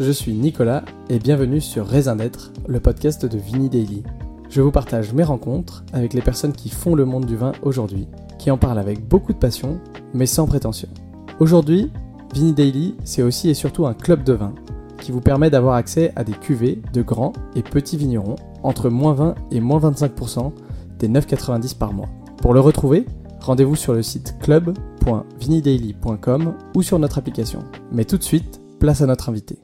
je suis Nicolas et bienvenue sur Raisin d'être, le podcast de Vini Daily. Je vous partage mes rencontres avec les personnes qui font le monde du vin aujourd'hui, qui en parlent avec beaucoup de passion, mais sans prétention. Aujourd'hui, Vini Daily, c'est aussi et surtout un club de vin qui vous permet d'avoir accès à des cuvées de grands et petits vignerons entre moins 20 et moins 25% des 9,90 par mois. Pour le retrouver, rendez-vous sur le site club.vinidaily.com ou sur notre application. Mais tout de suite, place à notre invité.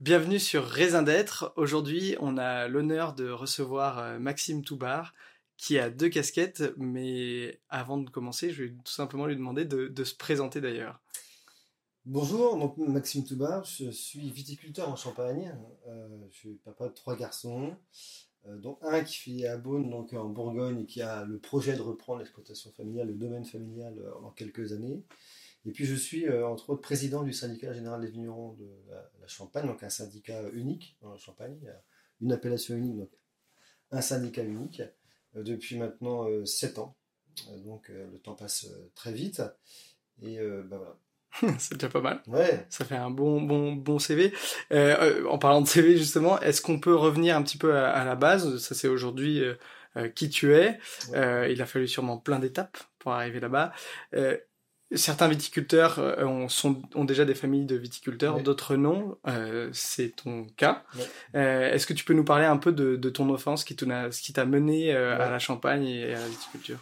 Bienvenue sur Raisin d'être. Aujourd'hui, on a l'honneur de recevoir euh, Maxime Toubar, qui a deux casquettes, mais avant de commencer, je vais tout simplement lui demander de, se présenter d'ailleurs. Bonjour, donc Maxime Toubar, je suis viticulteur en Champagne. Euh, je suis papa de trois garçons, euh, dont un qui fait à Beaune, donc en Bourgogne, et qui a le projet de reprendre l'exploitation familiale, le domaine familial en quelques années. Et puis je suis euh, entre autres président du syndicat général des vignerons de la, Champagne, donc un syndicat unique dans la Champagne. A une appellation unique, donc un syndicat unique, euh, depuis maintenant 7 euh, ans. donc le temps passe très vite. Et ben voilà. c'est déjà pas mal. Ouais. Ça fait un bon, bon, bon CV. en parlant de CV, justement, est-ce qu'on peut revenir un petit peu à, la base? Ça, c'est aujourd'hui qui tu es. il a fallu sûrement plein d'étapes pour arriver là-bas. Certains viticulteurs euh, ont, sont, ont, déjà des familles de viticulteurs, d'autres non. Euh, c'est ton cas. Euh, est-ce que tu peux nous parler un peu de, de ton enfance, qui ce qui t'a mené à la Champagne et à la viticulture?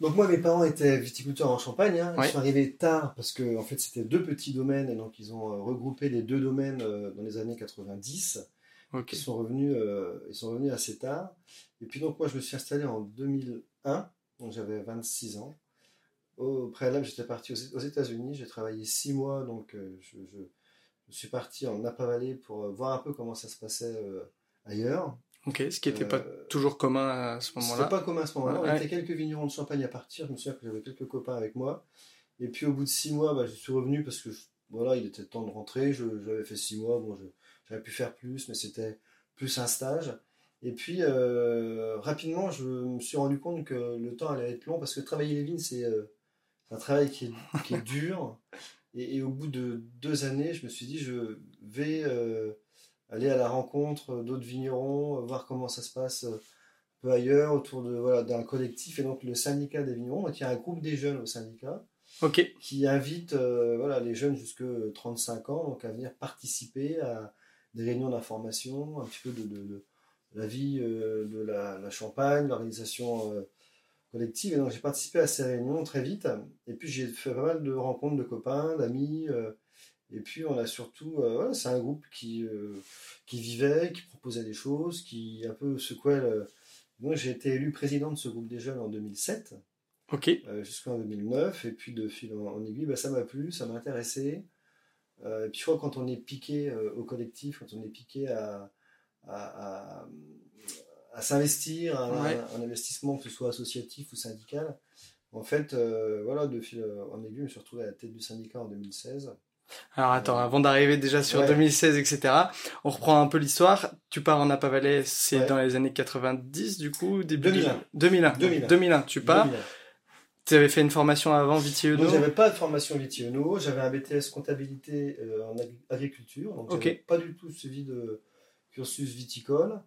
Donc moi, mes parents étaient viticulteurs en Champagne. Hein. Ils sont arrivés tard parce que en fait c'était deux petits domaines et donc ils ont regroupé les deux domaines dans les années 90. Ils sont revenus, ils sont revenus assez tard. Et puis donc moi je me suis installé en 2001, donc j'avais 26 ans. Au préalable, j'étais parti aux États-Unis. J'ai travaillé six mois, donc euh, je, suis parti en Napa Valley pour euh, voir un peu comment ça se passait euh, ailleurs. Ok, ce qui n'était pas toujours commun à ce moment-là. C'était pas commun à ce moment-là. On était quelques vignerons de Champagne à partir. Je me souviens que j'avais quelques copains avec moi. Et puis au bout de six mois, bah, je suis revenu parce que voilà, il était temps de rentrer. J'avais fait six mois. Bon, j'avais pu faire plus, mais c'était plus un stage. Et puis rapidement, je me suis rendu compte que le temps allait être long parce que travailler les vignes, c'est un travail qui est, dur. Et, au bout de deux années, je me suis dit, je vais euh, aller à la rencontre d'autres vignerons, voir comment ça se passe euh, un peu ailleurs, autour de voilà, d'un collectif. Et donc, le syndicat des vignerons, il y a un groupe des jeunes au syndicat. Qui invite euh, voilà, les jeunes jusque 35 ans donc à venir participer à des réunions d'information, un petit peu de, la vie de la, la Champagne, l'organisation collective. Et donc j'ai participé à ces réunions très vite. Et puis j'ai fait pas mal de rencontres de copains, d'amis. Euh, et puis on a surtout, euh, c'est un groupe qui, euh, qui vivait, qui proposait des choses, qui un peu secouait. Le... Moi j'ai été élu président de ce groupe des jeunes en 2007. Ok. Jusqu'en 2009. Et puis de fil en, aiguille, bah, ça m'a plu, ça m'a intéressé. et puis je crois que quand on est piqué au collectif, quand on est piqué à, à à s'investir, un, investissement que ce soit associatif ou syndical. En fait, euh, voilà, de fil en aiguille, je me suis retrouvé à la tête du syndicat en 2016. Alors attends, avant d'arriver déjà sur 2016, etc., on reprend un peu l'histoire. Tu pars en Napa c'est dans les années 90 du coup, début 2001. 2001. 2001. 2001. tu pars. Tu avais fait une formation avant Vitiono Non, j'avais pas de formation Vitiono, j'avais un BTS comptabilité euh, en agriculture, donc j'avais pas du tout suivi de cursus viticole.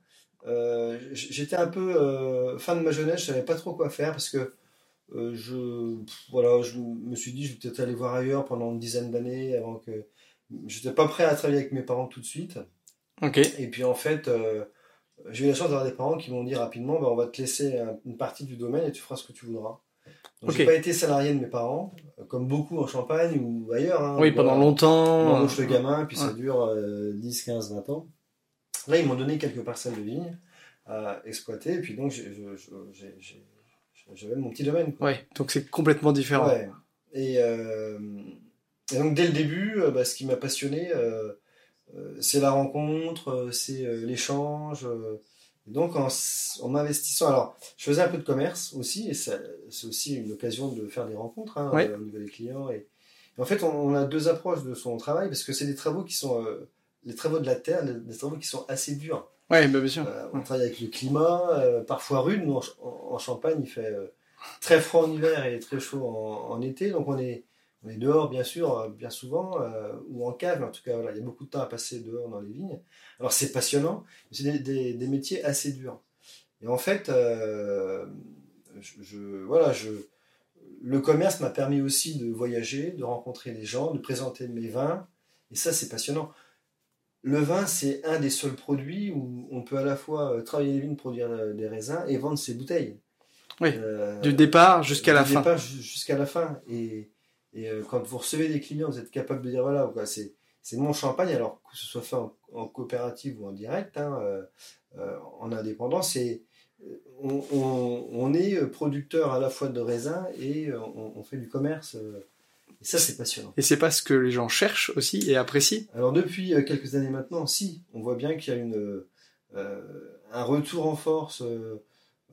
Euh, j'étais un peu euh, fin de ma jeunesse, je savais pas trop quoi faire parce que euh, je, voilà, je me suis dit je vais peut-être aller voir ailleurs pendant une dizaine d'années avant que j'étais pas prêt à travailler avec mes parents tout de suite. Ok. Et puis en fait, j'ai eu la chance d'avoir des parents qui m'ont dit rapidement bah, on va te laisser une partie du domaine et tu feras ce que tu voudras. Donc j'ai pas été salarié de mes parents, comme beaucoup en Champagne ou ailleurs. Hein, oui, pendant longtemps. On embauche le gamin, puis ça dure 10, 15, 20 ans. Là, ils m'ont donné quelques parcelles de vignes à exploiter, et puis donc j'avais mon petit domaine. Oui, donc c'est complètement différent. Euh, et, donc dès le début, euh, bah, ce qui m'a passionné, euh, c'est la rencontre, c'est l'échange. donc en, en m'investissant, alors je faisais un peu de commerce aussi, et c'est aussi une occasion de faire des rencontres hein, au niveau des clients. Et, en fait, on, a deux approches de son travail, parce que c'est des travaux qui sont les travaux de la terre, des travaux qui sont assez durs. Oui, bah, bien sûr. Euh, on travaille avec le climat, euh, parfois rude. Nous, en, Champagne, il fait euh, très froid en hiver et très chaud en, été. Donc, on est, On est dehors, bien sûr, bien souvent, ou en cave, en tout cas, voilà, il y a beaucoup de temps à passer dehors dans les vignes. Alors c'est passionnant, mais c'est des, métiers assez durs. Et en fait, je, voilà, je, le commerce m'a permis aussi de voyager, de rencontrer des gens, de présenter mes vins. Et ça, c'est passionnant. Le vin, c'est un des seuls produits où on peut à la fois euh, travailler les vignes, produire euh, des raisins et vendre ses bouteilles. Oui, euh, du départ jusqu'à la fin. départ jusqu'à la fin. Et, quand vous recevez des clients, vous êtes capable de dire voilà, c'est, mon champagne, alors que ce soit fait en, coopérative ou en direct, hein, en indépendant, c'est on, est producteur à la fois de raisins et euh, on, fait du commerce. Euh, et ça, c'est passionnant. Et c'est pas ce que les gens cherchent aussi et apprécient Alors, depuis euh, quelques années maintenant, si. On voit bien qu'il y a une, un retour en force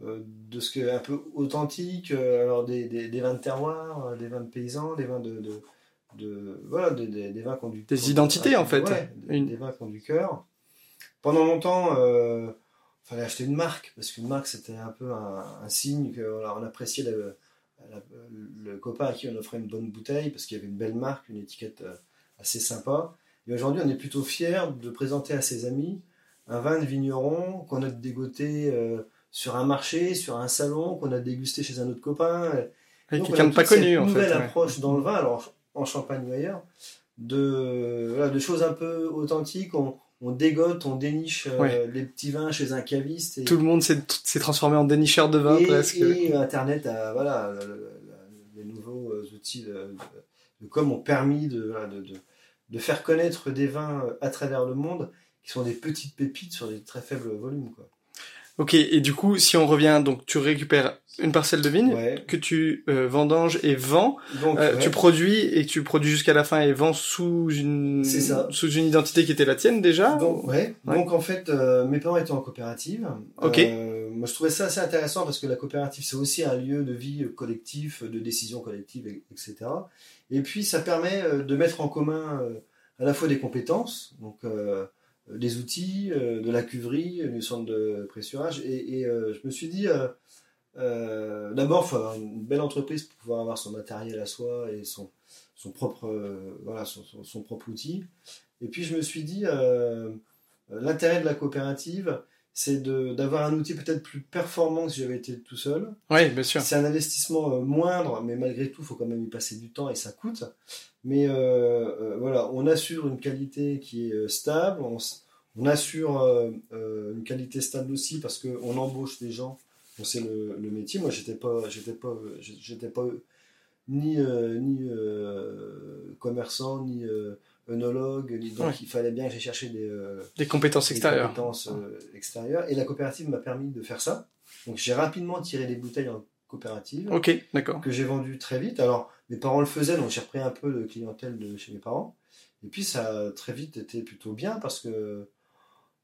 de ce qui un peu authentique, alors des, vins de terroir, des vins de paysans, des vins de. de, voilà, des, vins du. Des identités, en fait. des, vins cœur. Pendant longtemps fallait acheter une marque, parce qu'une marque c'était un peu un, signe qu'on appréciait le, le, copain à qui on offrait une bonne bouteille, parce qu'il y avait une belle marque, une étiquette euh, assez sympa. Et aujourd'hui, on est plutôt fier de présenter à ses amis un vin de vigneron qu'on a dégoté euh, sur un marché, sur un salon, qu'on a dégusté chez un autre copain. Et quelqu'un de pas connu, en fait. nouvelle approche dans le vin, alors en Champagne ou ailleurs, de, de choses un peu authentiques. On, on dégote, on déniche euh, les petits vins chez un caviste. Et... Tout le monde s'est transformé en dénicheur de vin presque. Et Internet, a, voilà, les nouveaux euh, outils de, com ont permis de, de, faire connaître des vins euh, à travers le monde qui sont des petites pépites sur des très faibles volumes. Quoi. Ok, et du coup, si on revient, donc tu récupères une parcelle de vigne que tu euh, vendanges et vends. Donc, euh, Tu produis et tu produis jusqu'à la fin et vends sous une sous une identité qui était la tienne déjà. Donc, ouais. donc en fait, euh, mes parents étaient en coopérative. Ok. moi, je trouvais ça assez intéressant parce que la coopérative, c'est aussi un lieu de vie collectif, de décision collective, etc. Et puis, ça permet de mettre en commun à la fois des compétences, donc euh, des outils, euh, de la cuverie, du centre de pressurage. Et, euh, je me suis dit, d'abord, il faut avoir une belle entreprise pour pouvoir avoir son matériel à soi et son, son propre, voilà, son, propre outil. Et puis je me suis dit, l'intérêt de la coopérative, c'est d'avoir un outil peut-être plus performant que si j'avais été tout seul. Oui, bien sûr. C'est un investissement moindre, mais malgré tout, il faut quand même y passer du temps et ça coûte. Mais euh, euh, voilà, on assure une qualité qui est euh, stable, on, assure une qualité stable aussi parce qu'on embauche des gens, on sait le, métier. Moi, j'étais pas, j'étais pas, j'étais pas ni, ni commerçant, ni œnologue, donc il fallait bien que j'ai cherché des, des compétences extérieures. compétences, extérieures. Et la coopérative m'a permis de faire ça. Donc j'ai rapidement tiré des bouteilles en coopérative. Ok, d'accord. Que j'ai vendu très vite. Alors, mes parents le faisaient, donc j'ai repris un peu de clientèle de chez mes parents. Et puis, ça a très vite été plutôt bien parce que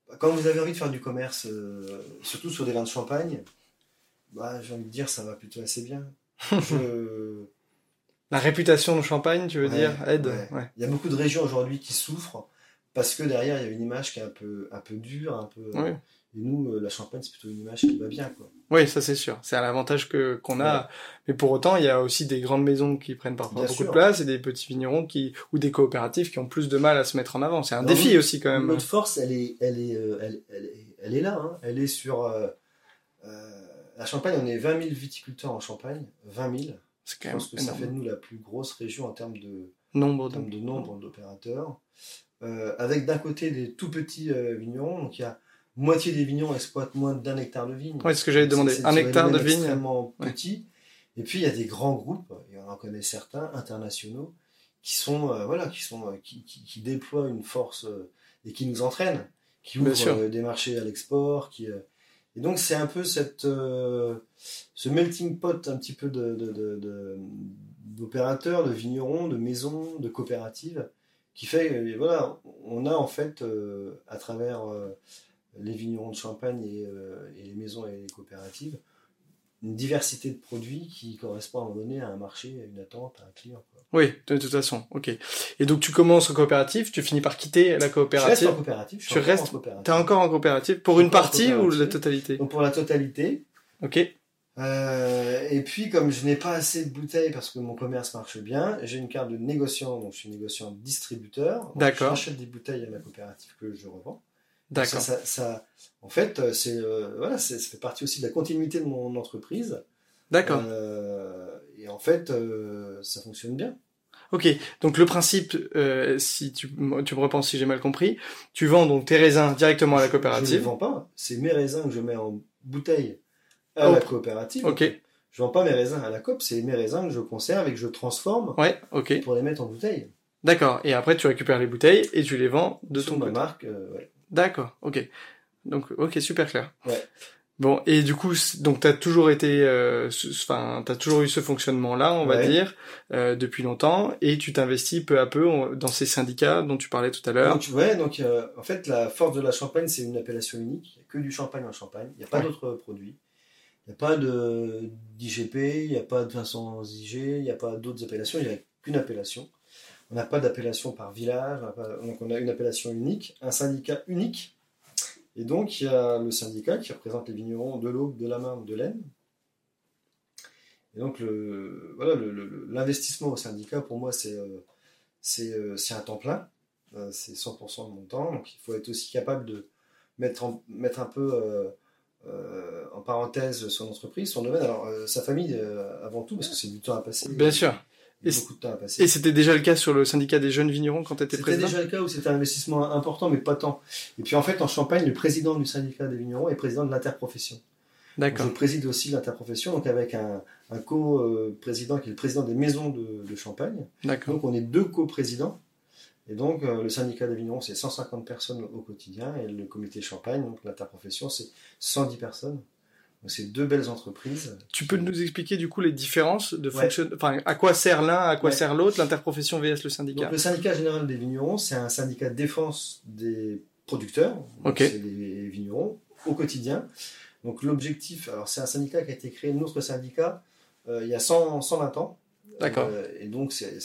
bah, quand vous avez envie de faire du commerce, euh, surtout sur des vins de champagne, bah, j'ai envie de dire, ça va plutôt assez bien. La réputation de Champagne, tu veux dire, aide. Il y a beaucoup de régions aujourd'hui qui souffrent parce que derrière, il y a une image qui est un peu, un peu dure, un peu. Et nous, euh, la Champagne, c'est plutôt une image qui va bien, quoi. Oui, ça c'est sûr. C'est un avantage que qu'on a. Mais pour autant, il y a aussi des grandes maisons qui prennent parfois beaucoup de place et des petits vignerons qui ou des coopératives qui ont plus de mal à se mettre en avant. C'est un défi aussi quand même. Notre force, elle est, elle est, euh, elle, elle, est, là. Hein. Elle est sur euh, la Champagne. On est 20 000 viticulteurs en Champagne. 20 000. C'est quand Je pense que ça fait de nous la plus grosse région en termes de nombre de, de nombre d'opérateurs. avec d'un côté des tout petits vignerons. Donc il y a moitié des vignons exploitent moins d'un hectare de vigne. Oui, c'est ce que j'allais demander. Un hectare de vigne. extrêmement petit. Et puis il y a des grands groupes, et on en connaît certains, internationaux, qui sont, euh, voilà, qui sont, euh, qui, qui, déploient une force euh, et qui nous entraînent, qui ouvrent des marchés à l'export, qui. Et donc c'est un peu cette, ce melting pot un petit peu d'opérateurs, de, de, vignerons, de maisons, de coopératives, qui fait, voilà, on a en fait à travers les vignerons de Champagne euh, et, les maisons et les coopératives, une diversité de produits qui correspond à un moment donné à un marché, à une attente, à un client. Oui, de toute façon, ok. Et donc tu commences en coopérative, tu finis par quitter la coopérative. Je reste en coopérative. Je tu restes. T'es encore en coopérative pour une partie ou la totalité? Donc pour la totalité. Ok. Euh, et puis, comme je n'ai pas assez de bouteilles parce que mon commerce marche bien, j'ai une carte de négociant, donc je suis négociant distributeur. D'accord. J'achète des bouteilles à ma coopérative que je revends. D'accord. Ça, ça- ça- en fait, euh, c'est euh, voilà, ça fait partie aussi de la continuité de mon entreprise. D'accord. Euh, et en fait, euh, ça fonctionne bien. Ok, donc le principe, euh, si tu, tu me repenses si j'ai mal compris, tu vends donc tes raisins directement à la Je ne les coopérative. vends pas. C'est mes raisins que je mets en bouteille à Oh. la coopérative. Ok, Je vends pas mes raisins à la coop, c'est mes raisins que je conserve et que je transforme ouais, ok, pour les mettre en bouteille. d'accord. Et après tu récupères les bouteilles et tu les vends de ton ma côté. marque, euh, ouais. D'accord, ok. Donc, ok, super clair. Ouais. Bon, et du coup, donc t'as toujours été, euh, enfin, t'as toujours eu ce fonctionnement-là, on va Ouais. dire, euh, depuis longtemps, et tu t'investis peu à peu dans ces syndicats dont tu parlais tout à l'heure. Donc, ouais, donc euh, en fait, la force de la Champagne, c'est une appellation unique. Il n'y a que du champagne en Champagne. Il n'y a pas Ouais. d'autres produits. Il n'y a pas de d'IGP, il n'y a pas de Vincent IG, il n'y a pas d'autres appellations. Il n'y a qu'une appellation. On n'a pas d'appellation par village. donc on a une appellation unique, un syndicat unique. Et donc il y a le syndicat qui représente les vignerons de l'Aube, de la Marne, de l'Aisne. Et donc voilà, l'investissement au syndicat, pour moi, c'est euh, euh, un temps plein. Euh, c'est 100% de mon temps. Donc il faut être aussi capable de mettre, mettre un peu euh, en parenthèse son entreprise, son domaine. Alors sa famille avant tout, parce que c'est du temps à passer. Bien sûr. Et beaucoup de temps à passer. Et c'était déjà le cas sur le syndicat des jeunes vignerons quand tu étais C'était président déjà le cas où c'était un investissement important, mais pas tant. Et puis en fait, en Champagne, le président du syndicat des vignerons est président de l'interprofession. Donc, D'accord. Je préside aussi l'interprofession, donc avec un, un co-président qui est le président des maisons de, de Champagne. D'accord. Donc on est deux co-présidents. Et donc euh, le syndicat des vignerons, c'est 150 personnes au quotidien. Et le comité Champagne, donc l'interprofession, c'est 110 personnes. C'est deux belles entreprises. Tu peux nous expliquer du coup les différences de Ouais. fonction... Enfin, à quoi sert l'un, à quoi Ouais. sert l'autre, l'interprofession vs le syndicat? Donc le syndicat général des vignerons, c'est un syndicat de défense des producteurs. Donc, Ok. C'est des vignerons au quotidien. Donc l'objectif, alors c'est un syndicat qui a été créé, notre syndicat, euh, il y a 100, 120 ans. D'accord. Euh, et donc c'est-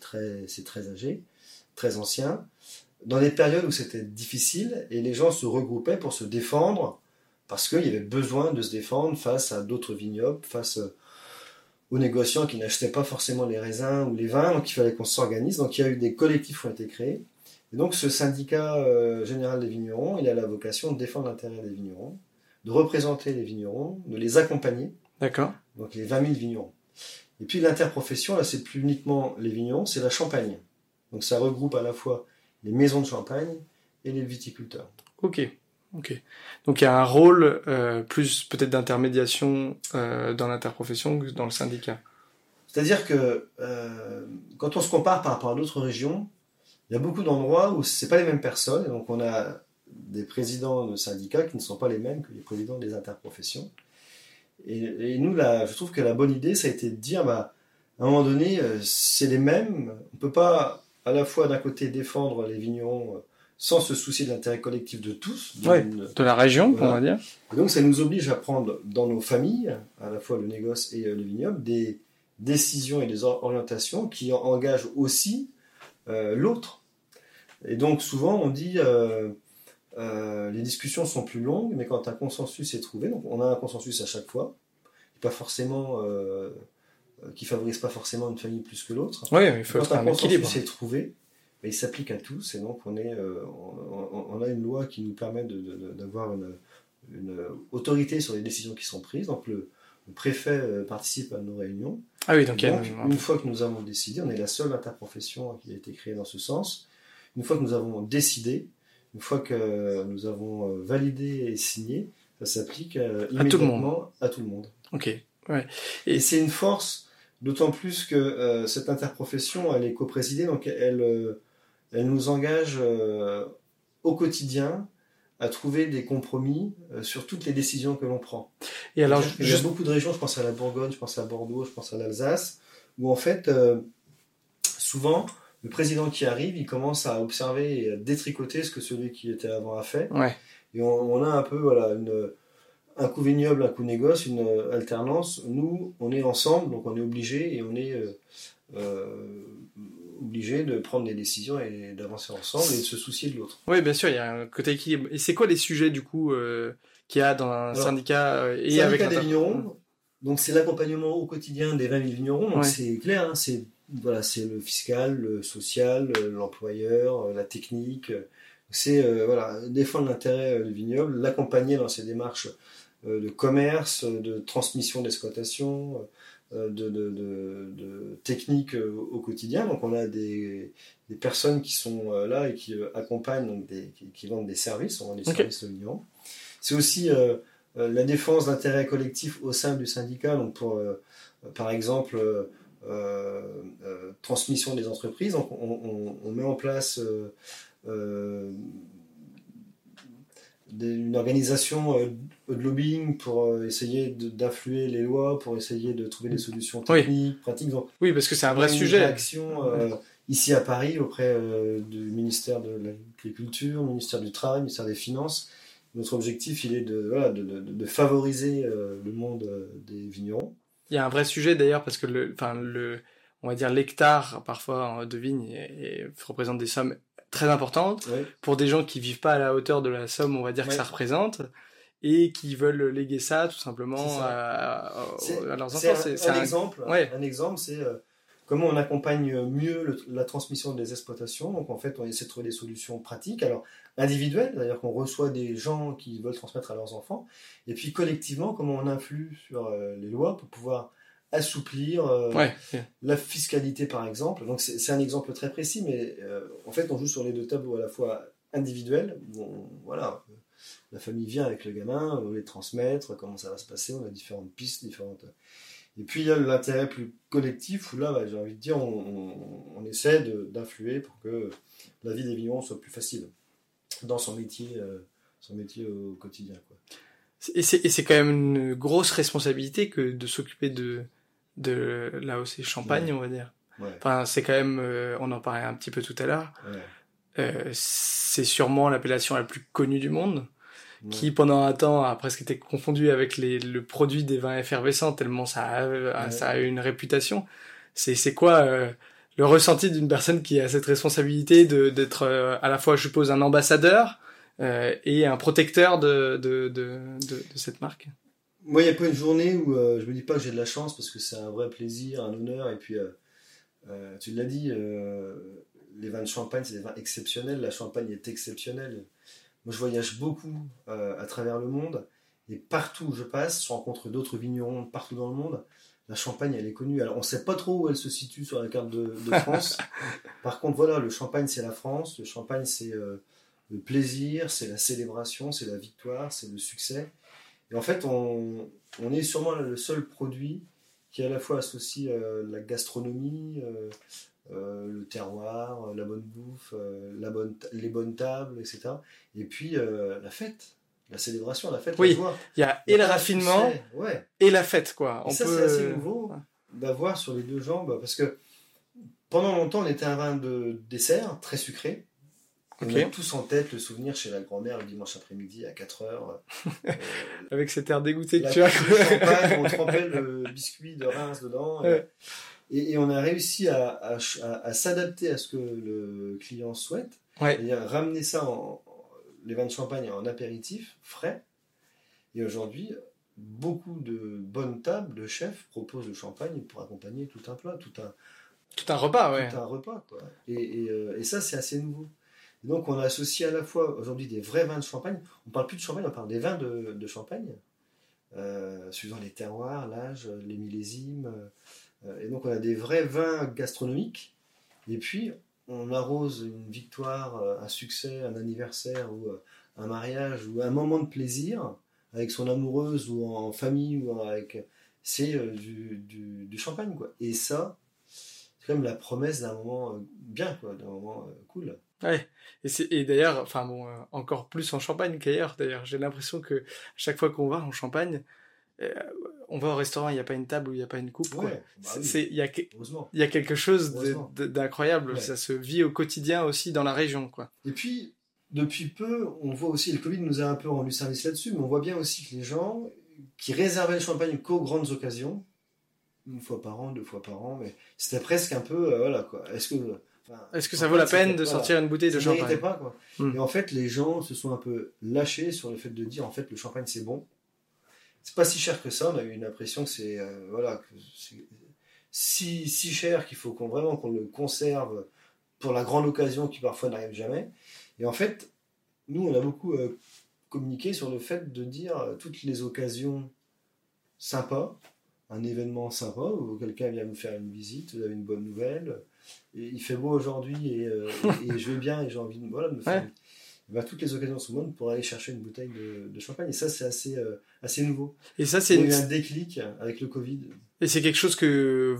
très, c'est très âgé, très ancien. Dans des périodes où c'était difficile et les gens se regroupaient pour se défendre parce qu'il y avait besoin de se défendre face à d'autres vignobles, face euh, aux négociants qui n'achetaient pas forcément les raisins ou les vins, donc il fallait qu'on s'organise. Donc il y a eu des collectifs qui ont été créés. Et donc ce syndicat euh, général des vignerons, il a la vocation de défendre l'intérêt des vignerons, de représenter les vignerons, de les accompagner, D'accord. donc les 20 000 vignerons. Et puis l'interprofession, là c'est plus uniquement les vignerons, c'est la champagne. Donc ça regroupe à la fois les maisons de champagne et les viticulteurs. Ok. Donc il y a un rôle euh, plus peut-être d'intermédiation euh, dans l'interprofession que dans le syndicat. C'est-à-dire que euh, quand on se compare par rapport à d'autres régions, il y a beaucoup d'endroits où c'est pas les mêmes personnes. Donc on a des présidents de syndicats qui ne sont pas les mêmes que les présidents des interprofessions. Et, et nous, là, je trouve que la bonne idée, ça a été de dire, bah, à un moment donné, c'est les mêmes. On peut pas à la fois d'un côté défendre les vignerons sans se soucier de l'intérêt collectif de tous. Ouais. De la région, Voilà. on va dire. et donc ça nous oblige à prendre dans nos familles, à la fois le négoce et euh, le vignoble, des décisions et des or- orientations qui en- engagent aussi euh, l'autre. Et donc souvent on dit euh, euh, les discussions sont plus longues, mais quand un consensus est trouvé, donc on a un consensus à chaque fois, pas forcément euh, qui favorise pas forcément une famille plus que l'autre. Oui, il faut Quand un un équilibre. consensus est trouvé, ben, il s'applique à tous et donc on, est, euh, on, on- on a une loi qui nous permet d'avoir une, une autorité sur les décisions qui sont prises. Donc le, le préfet euh, participe à nos réunions. Ah oui, donc y a Donc, une- une fois que nous avons décidé, on est la seule interprofession qui a été créée dans ce sens. Une fois que nous avons décidé, une fois que nous avons euh, validé et signé, ça s'applique euh, À tout le monde. immédiatement à tout le monde. Ok. Et c'est une force, d'autant plus que euh, cette interprofession, elle est coprésidée, donc elle, euh, elle nous engage euh, au quotidien à trouver des compromis euh, sur toutes les décisions que l'on prend. Et alors, Il y a beaucoup de régions, je pense à la Bourgogne, je pense à Bordeaux, je pense à l'Alsace, où en fait, euh, souvent, le président qui arrive, il commence à observer et à détricoter ce que celui qui était avant a fait. Ouais. Et on, on a un peu voilà, une, un coup vignoble, un coup négoce, une alternance. Nous, on est ensemble, donc on est obligé et on est euh, obligé de prendre des décisions et d'avancer ensemble et de se soucier de l'autre. Oui, bien sûr, il y a un côté équilibre. Et c'est quoi les sujets, du coup, euh, qu'il y a dans un syndicat euh, et avec des vignerons. Donc c'est l'accompagnement au quotidien des 20 000 vignerons. Donc c'est clair, hein, c'est voilà, c'est le fiscal, le social, l'employeur, la technique. C'est voilà, défendre l'intérêt du vignoble, l'accompagner dans ses démarches de commerce, de transmission d'exploitation, euh, de, de, de, techniques euh, au quotidien. Donc on a des, des personnes qui sont euh, là et qui accompagnent, donc des, qui, vendent des services, on vend des services au C'est aussi la défense d'intérêts collectifs au sein du syndicat, donc pour, par exemple, transmission des entreprises. Donc on, on met en place une organisation euh, de lobbying pour euh, essayer d'influer les lois, pour essayer de trouver des solutions techniques, pratiques. oui, parce que c'est un vrai sujet. Action euh, ici à Paris auprès du ministère de l'Agriculture, ministère du Travail, ministère des Finances. Notre objectif, il est de, voilà, de, de, favoriser le monde des vignerons. Il y a un vrai sujet d'ailleurs parce que le, enfin, le, on va dire l'hectare parfois de vigne représente des sommes très importante pour des gens qui vivent pas à la hauteur de la somme, on va dire que ça représente, et qui veulent léguer ça tout simplement à, leurs enfants. C'est un, exemple. Un exemple, c'est euh, comment on accompagne mieux la transmission des exploitations. Donc en fait, on essaie de trouver des solutions pratiques. Alors individuelles, c'est-à-dire qu'on reçoit des gens qui veulent transmettre à leurs enfants, et puis collectivement, comment on influe sur euh, les lois pour pouvoir assouplir euh, la fiscalité par exemple. Donc c'est un exemple très précis, mais euh, en fait on joue sur les deux tableaux à la fois individuel, voilà, la famille vient avec le gamin, on veut les transmettre, comment ça va se passer, on a différentes pistes, différentes. Et puis il y a l'intérêt plus collectif où là, bah, j'ai envie de dire, on, essaie d'influer pour que la vie des vivants soit plus facile dans son métier, euh, son métier au quotidien. Quoi. Et c'est quand même une grosse responsabilité que de s'occuper de, de là aussi Champagne, on va dire. Enfin, c'est quand même, euh, on en parlait un petit peu tout à l'heure. Euh, c'est sûrement l'appellation la plus connue du monde, qui pendant un temps a presque été confondue avec les, le produit des vins effervescents tellement ça a, ça a eu une réputation. C'est c'est quoi euh, le ressenti d'une personne qui a cette responsabilité de d'être à la fois, je suppose, un ambassadeur et un protecteur de de, de, de cette marque? Moi, il n'y a pas une journée où euh, je me dis pas que j'ai de la chance parce que c'est un vrai plaisir, un honneur. Et puis, euh, euh, tu l'as dit, les vins de champagne, c'est des vins exceptionnels. La champagne est exceptionnelle. Moi, je voyage beaucoup à travers le monde. Et partout où je passe, je rencontre d'autres vignerons partout dans le monde. La Champagne, elle est connue. Alors, on ne sait pas trop où elle se situe sur la carte de, de France. Par contre, voilà, le Champagne, c'est la France. Le Champagne, c'est le plaisir, c'est la célébration, c'est la victoire, c'est le succès. Et en fait, on, on, est sûrement le seul produit qui à la fois associe euh, la gastronomie, euh, euh, le terroir, la bonne bouffe, la bonne, les bonnes tables, etc. Et puis la fête, la célébration, la fête. Oui, il y a et le raffinement et la fête, quoi. On ça, c'est assez nouveau d'avoir sur les deux jambes, parce que pendant longtemps, on était un vin de dessert, très sucré. On a tous en tête le souvenir chez la grand-mère le dimanche après-midi à 4 heures. Euh, Avec cet air dégoûté que tu as. on trempait le biscuit de Reims dedans. Et, on a réussi à, s'adapter à ce que le client souhaite. Et à ramener ça, en, les vins de champagne en apéritif, frais. Et aujourd'hui, beaucoup de bonnes tables de chefs proposent le champagne pour accompagner tout un plat, tout un, tout un repas, ouais. Tout un repas, quoi. Et, euh, et ça, c'est assez nouveau donc on associe à la fois aujourd'hui des vrais vins de champagne. On parle plus de champagne, on parle des vins de, champagne, euh, suivant les terroirs, l'âge, les millésimes. Euh, et donc on a des vrais vins gastronomiques. Et puis on arrose une victoire, un succès, un anniversaire ou euh, un mariage ou un moment de plaisir avec son amoureuse ou en famille ou avec c'est du, du, champagne quoi. Et ça, c'est quand même la promesse d'un moment bien quoi, d'un moment cool. Ouais. Et, et d'ailleurs, enfin bon, euh, encore plus en Champagne qu'ailleurs. D'ailleurs, j'ai l'impression que chaque fois qu'on va en Champagne, euh, on va au restaurant, il n'y a pas une table où il n'y a pas une coupe. Ouais, bah il y, a y a quelque chose d'incroyable. Ça se vit au quotidien aussi dans la région, quoi. Et puis, depuis peu, on voit aussi, le Covid nous a un peu rendu service là-dessus, mais on voit bien aussi que les gens qui réservaient le champagne qu'aux grandes occasions, une fois par an, deux fois par an, mais c'était presque un peu, euh, voilà quoi. Est-ce que Est-ce que ça vaut la peine de sortir une bouteille de champagne pas, quoi. Hmm. Et en fait, les gens se sont un peu lâchés sur le fait de dire en fait le champagne c'est bon. C'est pas si cher que ça. On a eu une impression que c'est euh, voilà si, si cher qu'il faut qu'on vraiment qu'on le conserve pour la grande occasion qui parfois n'arrive jamais. Et en fait, nous on a beaucoup euh, communiqué sur le fait de dire euh, toutes les occasions sympas, un événement sympa où quelqu'un vient me faire une visite, vous avez une bonne nouvelle, il fait beau aujourd'hui et, euh, je vais bien et j'ai envie de, voilà, me faire. Ben, toutes les occasions sont bonnes pour aller chercher une bouteille de, champagne et ça c'est assez, euh, assez nouveau. Et ça c'est une... un déclic avec le Covid. Et c'est quelque chose que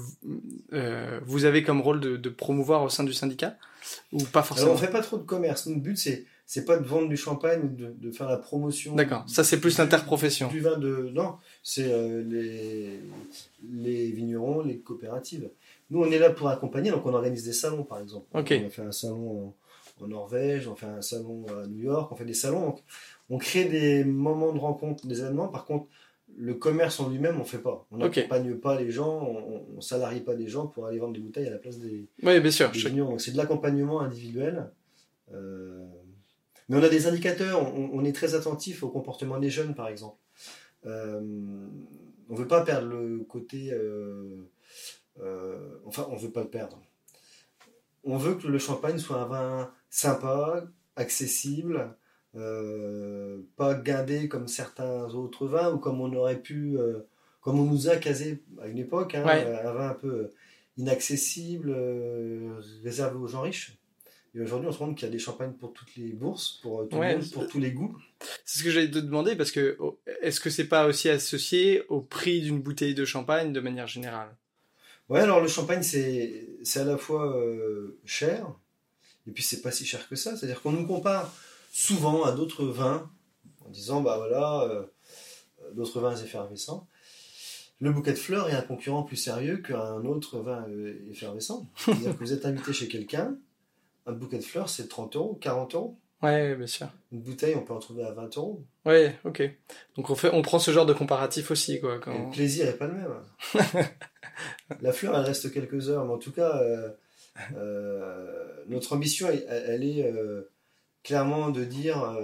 euh, vous avez comme rôle de, promouvoir au sein du syndicat ou pas forcément Alors on fait pas trop de commerce. Notre but c'est c'est pas de vendre du champagne ou de, de faire la promotion. D'accord. Ça c'est plus l'interprofession. Du vin de non, c'est les les vignerons, les coopératives. Nous, on est là pour accompagner, donc on organise des salons, par exemple. On a fait un salon en, Norvège, on fait un salon à New York, on fait des salons. on crée des moments de rencontre, des événements. Par contre, le commerce en lui-même, on ne fait pas. On n'accompagne pas les gens, on ne salarie pas des gens pour aller vendre des bouteilles à la place des. Oui, bien sûr. c'est de l'accompagnement individuel. Euh, mais on a des indicateurs, on, est très attentif au comportement des jeunes, par exemple. Euh, on ne veut pas perdre le côté. Euh, euh, enfin, on veut pas le perdre. On veut que le champagne soit un vin sympa, accessible, euh, pas gardé comme certains autres vins ou comme on aurait pu, euh, comme on nous a casé à une époque, hein, un vin un peu inaccessible, réservé aux gens riches. Et aujourd'hui, on se rend compte qu'il y a des champagnes pour toutes les bourses, pour, pour tous les goûts. C'est ce que j'allais te demander, parce que oh, est-ce que c'est pas aussi associé au prix d'une bouteille de champagne de manière générale? Ouais, alors le champagne, c'est, à la fois euh, cher, et puis c'est pas si cher que ça. C'est-à-dire qu'on nous compare souvent à d'autres vins, en disant, bah voilà, euh, d'autres vins effervescents. Le bouquet de fleurs est un concurrent plus sérieux qu'un autre vin euh, effervescent. C'est-à-dire que vous êtes invité chez quelqu'un, un bouquet de fleurs, c'est 30 euros, 40 euros. Ouais, bien sûr. Une bouteille, on peut en trouver à 20 euros. Ouais, ok. Donc on, fait, on prend ce genre de comparatif aussi. Quoi, quand... Le plaisir n'est pas le même. la fleur, elle reste quelques heures, mais en tout cas, euh, euh, notre ambition, elle, est euh, clairement de dire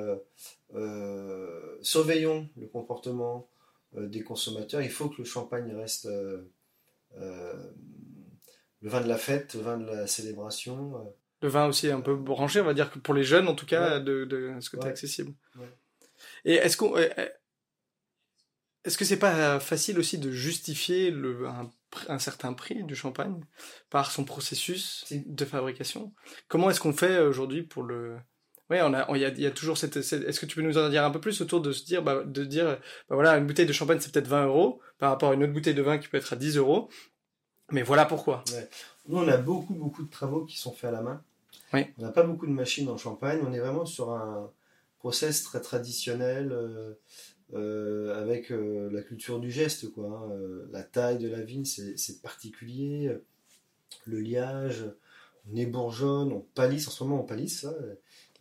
surveillons le comportement des consommateurs. Il faut que le champagne reste le vin de la fête, le vin de la célébration. Le vin aussi un peu branché, on va dire que pour les jeunes, en tout cas, de, de, ce côté accessible. Et est-ce qu'on est-ce que c'est pas facile aussi de justifier le, un, certain prix du champagne par son processus de fabrication? Comment est-ce qu'on fait aujourd'hui pour le Ouais, on a, il y, a, toujours cette, Est-ce que tu peux nous en dire un peu plus autour de se dire, bah, de dire, bah voilà, une bouteille de champagne c'est peut-être 20 euros par rapport à une autre bouteille de vin qui peut être à 10 euros, mais voilà pourquoi. Nous, on a beaucoup, beaucoup de travaux qui sont faits à la main. Oui. On n'a pas beaucoup de machines en champagne. On est vraiment sur un process très traditionnel. Euh, euh, avec euh, la culture du geste, quoi. Hein. La taille de la vigne, c'est particulier. Le liage, on ébourgeonne, on palisse. En ce moment, on palisse. Ça.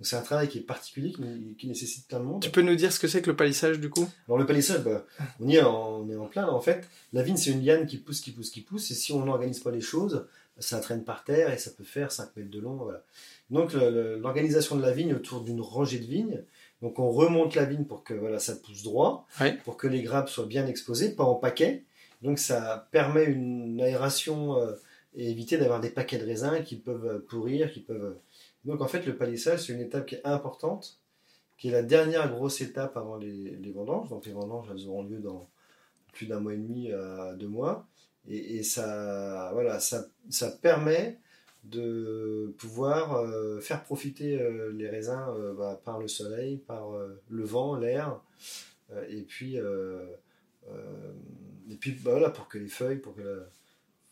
c'est un travail qui est particulier, qui, nécessite plein de monde. Tu peux nous dire ce que c'est que le palissage du coup? Alors le palissage, bah, on, y est en, on est en plein. En fait, la vigne c'est une liane qui pousse, qui pousse, qui pousse. Et si on n'organise pas les choses, ça traîne par terre et ça peut faire 5 mètres de long. Voilà. Donc l'organisation de la vigne autour d'une rangée de vignes, donc on remonte la vigne pour que voilà, ça pousse droit, pour que les grappes soient bien exposées, pas en paquet. Donc ça permet une aération euh, et éviter d'avoir des paquets de raisins qui peuvent pourrir, qui peuvent. Donc en fait le palissage c'est une étape qui est importante, qui est la dernière grosse étape avant les, vendanges. Donc les vendanges elles auront lieu dans plus d'un mois et demi à deux mois, et, ça voilà ça, ça permet de pouvoir euh, faire profiter euh, les raisins euh, bah, par le soleil, par le vent, l'air, et puis, et puis bah, voilà, pour que les feuilles, pour que la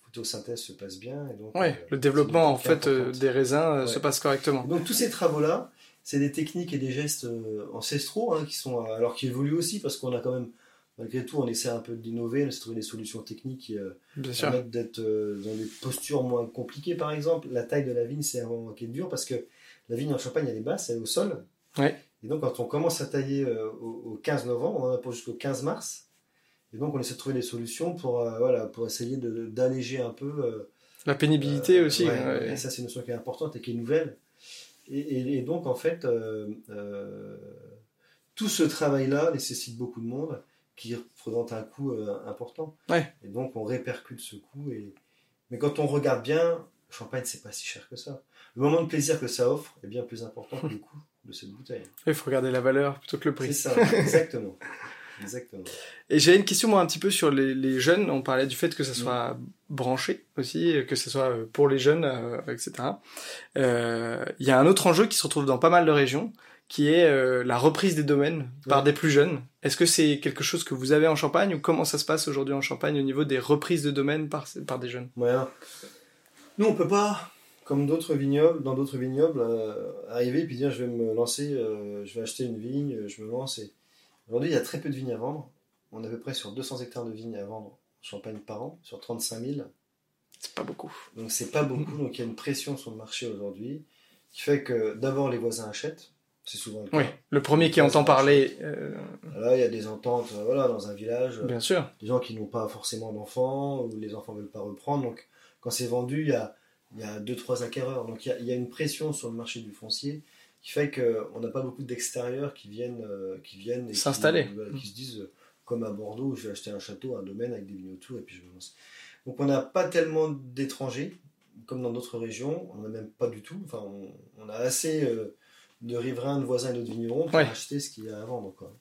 photosynthèse se passe bien. Et donc, le développement en fait des raisins se passe correctement. Donc tous ces travaux-là, c'est des techniques et des gestes ancestraux hein, qui sont alors qui évoluent aussi parce qu'on a quand même malgré tout, on essaie un peu d'innover, de trouver des solutions techniques qui euh, permettent d'être euh, dans des postures moins compliquées, par exemple. La taille de la vigne, c'est un moment qui est dur parce que la vigne en Champagne, elle est basse, elle est au sol. Et donc, quand on commence à tailler euh, au, 15 novembre, on en a pour jusqu'au 15 mars. Et donc, on essaie de trouver des solutions pour, voilà, pour essayer d'alléger un peu La pénibilité Euh, aussi. ouais, ouais. et ça, c'est une notion qui est importante et qui est nouvelle. Et, et- et donc, en fait, euh, euh, tout ce travail-là nécessite beaucoup de monde qui représente un coût euh, important. Ouais. Et donc, on répercute ce coût. Et... Mais quand on regarde bien, le champagne, c'est pas si cher que ça. Le moment de plaisir que ça offre est bien plus important que le coût de cette bouteille. Il faut regarder la valeur plutôt que le C'est prix. ça, exactement. exactement. Et j'ai une question moi un petit peu sur les, les jeunes. On parlait du fait que ça soit branché aussi, que ce soit pour les jeunes, euh, etc. Euh, Il y a un autre enjeu qui se retrouve dans pas mal de régions, qui est euh, la reprise des domaines par Ouais. des plus jeunes. Est-ce que c'est quelque chose que vous avez en Champagne ou comment ça se passe aujourd'hui en Champagne au niveau des reprises de domaines par, par des jeunes? Ouais, nous, on peut pas, comme d'autres vignobles, dans d'autres vignobles, euh, arriver et puis dire je vais me lancer, euh, je vais acheter une vigne, je me lance. Et... Aujourd'hui, il y a très peu de vignes à vendre. On est à peu près sur 200 hectares de vignes à vendre en Champagne par an, sur 35 000. C'est pas beaucoup. Donc c'est pas beaucoup, donc il y a une pression sur le marché aujourd'hui qui fait que d'abord les voisins achètent, c'est souvent le cas. Oui, le premier qui entend parler, euh, Là, il y a des ententes euh, voilà, dans un village. bien sûr. des gens qui n'ont pas forcément d'enfants ou les enfants ne veulent pas reprendre. Donc, quand c'est vendu, il y a, il y a deux, trois acquéreurs. Donc, il y, a, il y a une pression sur le marché du foncier qui fait qu'on n'a pas beaucoup d'extérieurs qui viennent, euh, qui viennent qui- S'installer. Qui, se disent, euh, comme à Bordeaux, je vais acheter un château, un domaine avec des vignes autour et puis je me lance. Donc, on n'a pas tellement d'étrangers comme dans d'autres régions. On n'en a même pas du tout. Enfin, on, on a assez euh, de riverains, de voisins et d'autres vignerons pour Ouais. acheter ce qu'il y a à vendre. Quoi.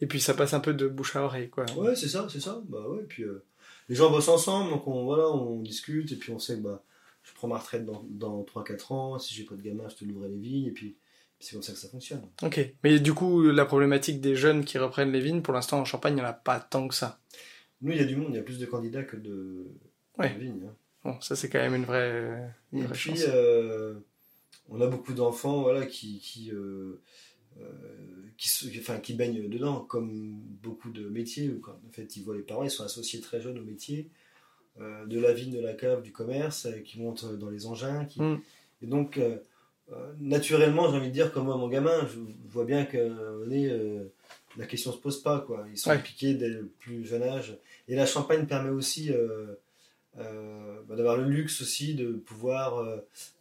Et puis ça passe un peu de bouche à oreille, quoi. Ouais, c'est ça, c'est ça. Bah ouais, puis euh, les gens bossent ensemble, donc on, voilà, on discute, et puis on sait que bah, je prends ma retraite dans, dans 3-4 ans, si j'ai pas de gamin, je te l'ouvrirai les vignes, et puis, puis c'est comme ça que ça fonctionne. Ok. Mais du coup, la problématique des jeunes qui reprennent les vignes, pour l'instant en Champagne, il n'y en a pas tant que ça. Nous, il y a du monde, il y a plus de candidats que de, Ouais. de vignes. hein. Bon, ça c'est quand même une vraie, une Et vraie puis, chance. euh, on a beaucoup d'enfants voilà, qui, qui, euh, euh, qui, enfin, qui baignent dedans, comme beaucoup de métiers. Où, en fait, ils voient les parents, ils sont associés très jeunes au métier, euh, de la vigne, de la cave, du commerce, euh, qui montent dans les engins. Qui... Mm. Et donc, naturellement, j'ai envie de dire, comme moi, mon gamin, je, je vois bien que est, la question se pose pas. Quoi. Ils sont Ouais. impliqués dès le plus jeune âge. Et la Champagne permet aussi euh, bah, d'avoir le luxe aussi de pouvoir euh,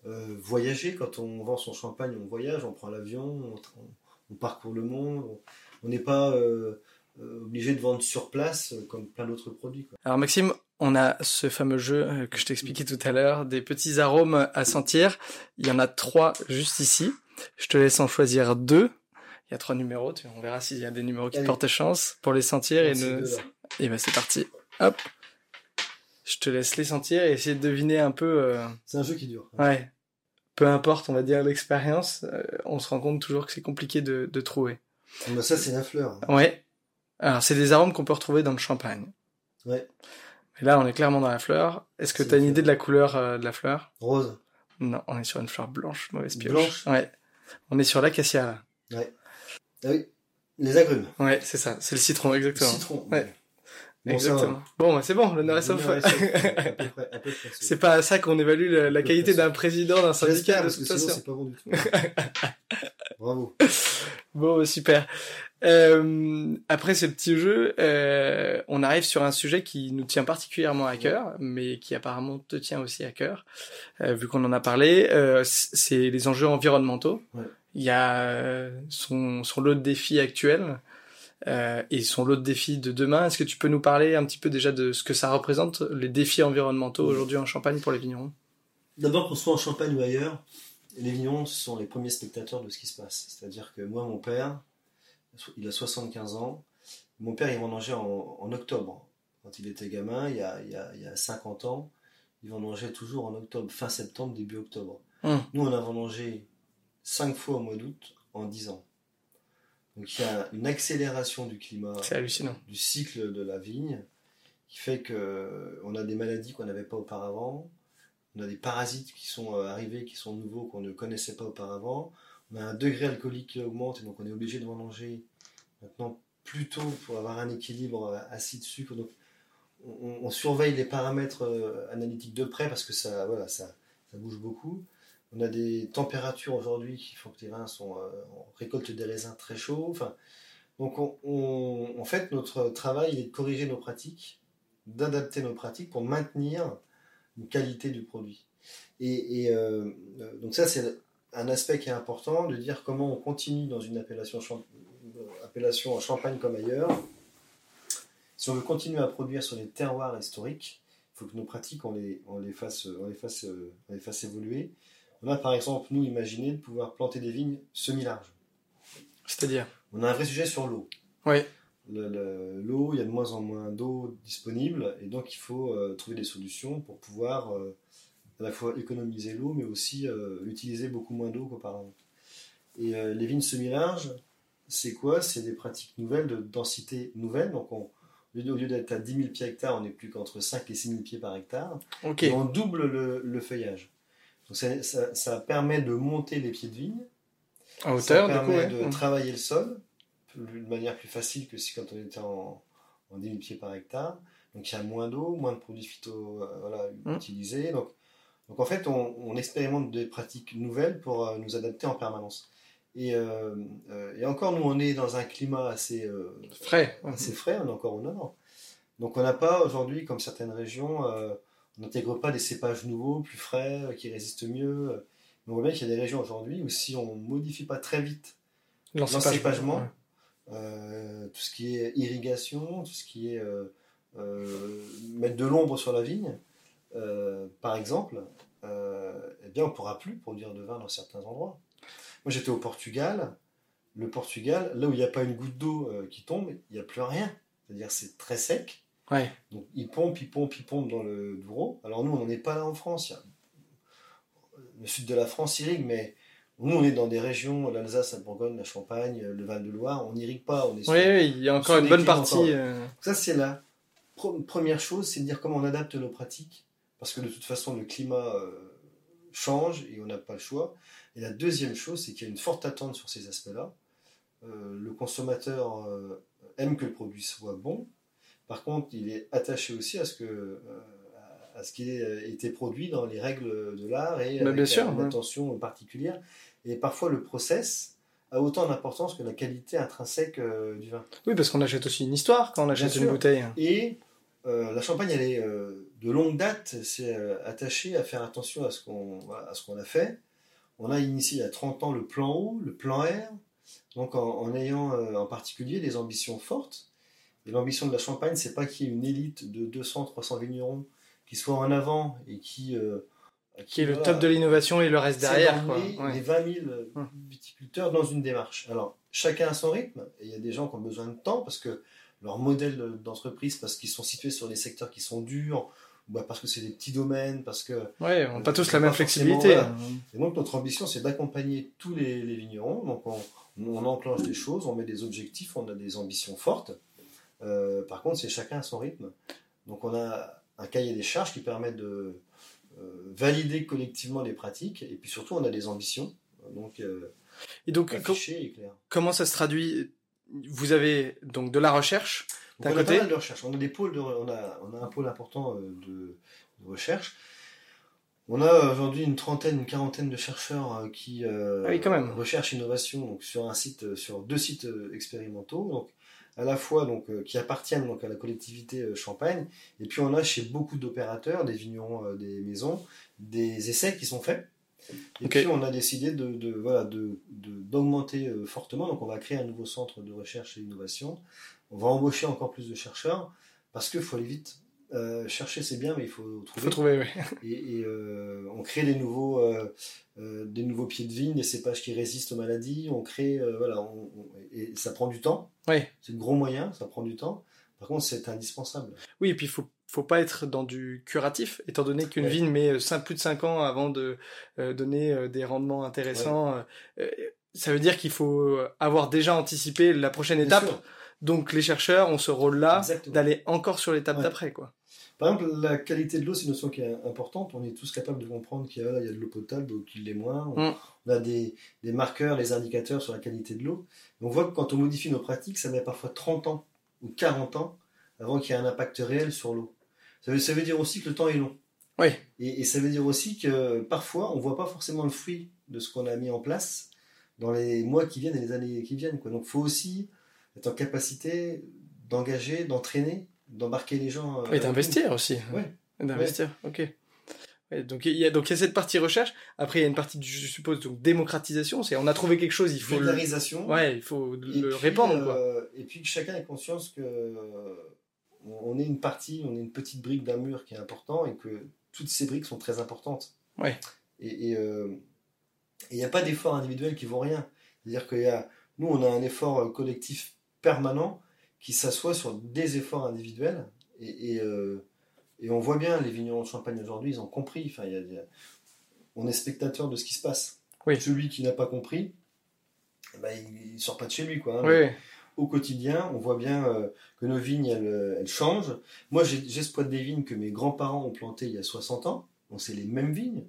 euh, voyager. Quand on vend son champagne, on voyage, on prend l'avion, on, on- on parcourt le monde. On- n'est pas obligé de vendre sur place comme plein d'autres produits. quoi. Alors Maxime, on a ce fameux jeu que je t'expliquais tout à l'heure, des petits arômes à sentir. Il y en a trois juste ici. Je te laisse en choisir deux. Il y a trois numéros. On verra s'il y a des numéros qui te Allez. portent chance pour les sentir. Et, ne... et ben c'est parti. Hop. Je te laisse les sentir et essayer de deviner un peu. euh, C'est un jeu qui dure. Ouais. Peu importe, on va dire l'expérience, euh, on se rend compte toujours que c'est compliqué de, de trouver. Mais ça, c'est la fleur. Ouais. Alors, c'est des arômes qu'on peut retrouver dans le champagne. Ouais. Et là, on est clairement dans la fleur. Est-ce que tu as une idée de la couleur euh, de la fleur? Rose. Non, on est sur une fleur blanche, mauvaise pioche. Blanche Ouais. On est sur l'acacia, là. Ah oui. Les agrumes. Ouais, c'est ça. C'est le citron, Le exactement. citron. Ouais. Exactement. Bon, bah, c'est bon, l'honneur est sauf. Ouais, ouais, c'est- pas à ça qu'on évalue la, qualité d'un président, d'un syndicat, J'espère, de parce que toute sinon, c'est pas bon du tout. Bravo. Bon, super. Euh, après ce petit jeu, euh, on arrive sur un sujet qui nous tient particulièrement à cœur, mais qui apparemment te tient aussi à cœur, euh, vu qu'on en a parlé. C'est les enjeux environnementaux. Ouais. Il y a son, son lot de défis actuels euh, et son lot de défis de demain. Est-ce que tu peux nous parler un petit peu déjà de ce que ça représente, les défis environnementaux aujourd'hui en Champagne pour les vignerons? D'abord, qu'on soit en Champagne ou ailleurs, les vignerons sont les premiers spectateurs de ce qui se passe. C'est-à-dire que moi, mon père, il a 75 ans. Mon père, il vendangeait en, en octobre. Quand il était gamin, il y, a, il, y a, il y a 50 ans, il vendangeait toujours en octobre, fin septembre, début octobre. Hum. Nous, on a vendangé 5 fois au mois d'août en 10 ans. Donc il y a une accélération du climat, hallucinant. du cycle de la vigne, qui fait que on a des maladies qu'on n'avait pas auparavant. On a des parasites qui sont euh, arrivés, qui sont nouveaux, qu'on ne connaissait pas auparavant. On a un degré alcoolique qui augmente, et donc on est obligé de vendanger maintenant plus tôt pour avoir un équilibre euh, acide-sucre. Donc on, on surveille les paramètres euh, analytiques de près parce que ça, voilà, ça, ça bouge beaucoup. On a des températures aujourd'hui qui font que les vins sont. euh, on récolte des raisins très chauds. Donc, on, en fait, notre travail il est de corriger nos pratiques, d'adapter nos pratiques pour maintenir une qualité du produit. Et, euh, euh, donc ça, c'est un aspect qui est important, de dire comment on continue dans une appellation, champ- appellation en Champagne comme ailleurs. Si on veut continuer à produire sur les terroirs historiques, il faut que nos pratiques, les, on les, fasse, on les fasse évoluer. On a par exemple, nous, imaginé de pouvoir planter des vignes semi-larges. C'est-à-dire On a un vrai sujet sur l'eau. Oui. Le- le- L'eau, il y a de moins en moins d'eau disponible, et donc il faut euh, trouver des solutions pour pouvoir euh, à la fois économiser l'eau, mais aussi euh, utiliser beaucoup moins d'eau qu'auparavant. Et les vignes semi-larges, c'est quoi? C'est des pratiques nouvelles, de densité nouvelle. Donc on, au lieu- d'être à 10 000 pieds hectare, on est plus qu'entre 5 et 6 000 pieds par hectare. Ok. Et on double le, le feuillage. Donc ça, ça- ça permet de monter les pieds de vigne, À hauteur, ça du coup, permet ouais. de travailler le sol de manière plus facile que si quand on était en, en 10 000 pieds par hectare. Donc il y a moins d'eau, moins de produits phyto euh, voilà, Mm. utilisés. Donc, donc en fait, on, on expérimente des pratiques nouvelles pour euh, nous adapter en permanence. Et, euh, et encore, nous, on est dans un climat assez, Frais. assez frais, on est encore au nord. Donc on n'a pas aujourd'hui, comme certaines régions, on n'intègre pas des cépages nouveaux, plus frais, euh, qui résistent mieux. Mais on voit bien qu'il y a des régions aujourd'hui où si on ne modifie pas très vite l'encépagement, ouais. euh, tout ce qui est irrigation, tout ce qui est euh, euh, mettre de l'ombre sur la vigne, par exemple, eh bien on ne pourra plus produire de vin dans certains endroits. Moi j'étais au Portugal. Le Portugal, là où il n'y a pas une goutte d'eau qui tombe, il n'y a plus rien. C'est-à-dire c'est très sec. Ouais. Donc il pompe, il pompe, il pompe dans le Douro. Alors nous on n'en est pas là en France. Il y a- Le sud de la France irrigue, mais nous on est dans des régions, l'Alsace, la Bourgogne, la Champagne, le Val-de-Loire, on n'irrigue pas. On est sur- Oui, oui, il y a encore une bonne partie. euh, ça, c'est la première chose, c'est de dire comment on adapte nos pratiques, parce que de toute façon, le climat euh, change et on n'a pas le choix. Et la deuxième chose, c'est qu'il y a une forte attente sur ces aspects-là. Euh, le consommateur aime que le produit soit bon. Par contre, il est attaché aussi à ce que euh, à ce qui ait été produit dans les règles de l'art et Bah, avec sûr, une ouais. attention particulière. Et parfois, le process a autant d'importance que la qualité intrinsèque euh, du vin. Oui, parce qu'on achète aussi une histoire quand on achète Bien une sûr. bouteille. Et euh, la Champagne, elle est euh, de longue date, c'est euh, attaché à faire attention à ce qu'on voilà, à ce qu'on a fait. On a initié il y a 30 ans le plan O, le plan R, donc en, en ayant euh, en particulier des ambitions fortes. Et l'ambition de la Champagne, c'est pas qu'il y ait une élite de 200-300 vignerons qui soit en avant et qui... euh, Qui est le top de l'innovation et le reste derrière. Quoi. Ouais. les 20 000 Hum. viticulteurs dans une démarche. Alors, chacun a son rythme, et il y a des gens qui ont besoin de temps parce que leur modèle d'entreprise, parce qu'ils sont situés sur des secteurs qui sont durs, bah parce que c'est des petits domaines, parce que. Ouais, on n'a pas tous C'est la même flexibilité. forcément, Et donc, notre ambition, c'est d'accompagner tous les, les vignerons. Donc, on, on enclenche des choses, on met des objectifs, on a des ambitions fortes. Euh, par contre, c'est chacun à son rythme. Donc, on a un cahier des charges qui permet de euh, valider collectivement les pratiques, et puis surtout, on a des ambitions. Donc, euh, Et donc, co- affichées et claires. comment ça se traduit? Vous avez donc de la recherche. Donc, on a côté pas mal de recherche. On a des pôles de, on a, on a un pôle important de, de recherche. On a aujourd'hui une trentaine, une quarantaine de chercheurs qui euh, Ah oui, quand même. recherche innovation donc sur un site, sur deux sites expérimentaux, donc à la fois donc euh, qui appartiennent donc à la collectivité euh, Champagne, et puis on a chez beaucoup d'opérateurs, des vignerons, euh, des maisons, des essais qui sont faits. Et puis on a décidé de, de- voilà de de- d'augmenter fortement. Donc on va créer un nouveau centre de recherche et d'innovation. On va embaucher encore plus de chercheurs parce qu'il faut aller vite. Euh, chercher c'est bien, mais il faut trouver. faut trouver, oui. Et, et, euh, on crée des nouveaux, euh, euh, des nouveaux pieds de vigne, des cépages qui résistent aux maladies. On crée, euh, voilà, on- on- et ça prend du temps. Oui. C'est le gros moyen, ça prend du temps. Par contre, c'est indispensable. Oui, et puis il faut, faut pas être dans du curatif, étant donné qu'une Ouais. vigne met plus de 5 ans avant de euh, donner des rendements intéressants. ça veut dire qu'il faut avoir déjà anticipé la prochaine étape. Donc les chercheurs ont ce rôle-là d'aller encore sur l'étape Ouais. d'après. quoi. Par exemple, la qualité de l'eau, c'est une notion qui est importante. On est tous capables de comprendre qu'il y a, il y a de l'eau potable, d'autres qui l'est moins. On, Mm. on a des, des marqueurs, des indicateurs sur la qualité de l'eau. On voit que quand on modifie nos pratiques, ça met parfois 30 ans ou 40 ans avant qu'il y ait un impact réel sur l'eau. Ça veut, ça veut dire aussi que le temps est long. Oui. Et, et ça veut dire aussi que parfois, on ne voit pas forcément le fruit de ce qu'on a mis en place dans les mois qui viennent et les années qui viennent. Quoi. Donc il faut aussi être en capacité d'engager, d'entraîner, d'embarquer les gens. euh, Et d'investir aussi. Ouais. D'investir, ok. donc il y a donc il y a cette partie recherche. Après il y a une partie je suppose donc démocratisation. C'est on a trouvé quelque chose, il faut vulgarisation. Le... Ouais, il faut le répandre. Quoi. Euh, et puis que chacun ait conscience que euh, on est une partie, on est une petite brique d'un mur qui est important et que toutes ces briques sont très importantes. Ouais. Et il n'y a pas d'effort individuel qui vaut rien. C'est-à-dire qu'il y a nous on a un effort collectif permanent qui s'assoit sur des efforts individuels et, et et on voit bien, les vignerons de Champagne aujourd'hui, ils ont compris. Enfin, on est spectateur de ce qui se passe. Oui. Celui qui n'a pas compris, eh ben, il, ne sort pas de chez lui. Quoi, hein. Au quotidien, on voit bien euh, que nos vignes, elles, changent. Moi, j'exploite des vignes que mes grands-parents ont plantées il y a 60 ans. Donc, c'est les mêmes vignes.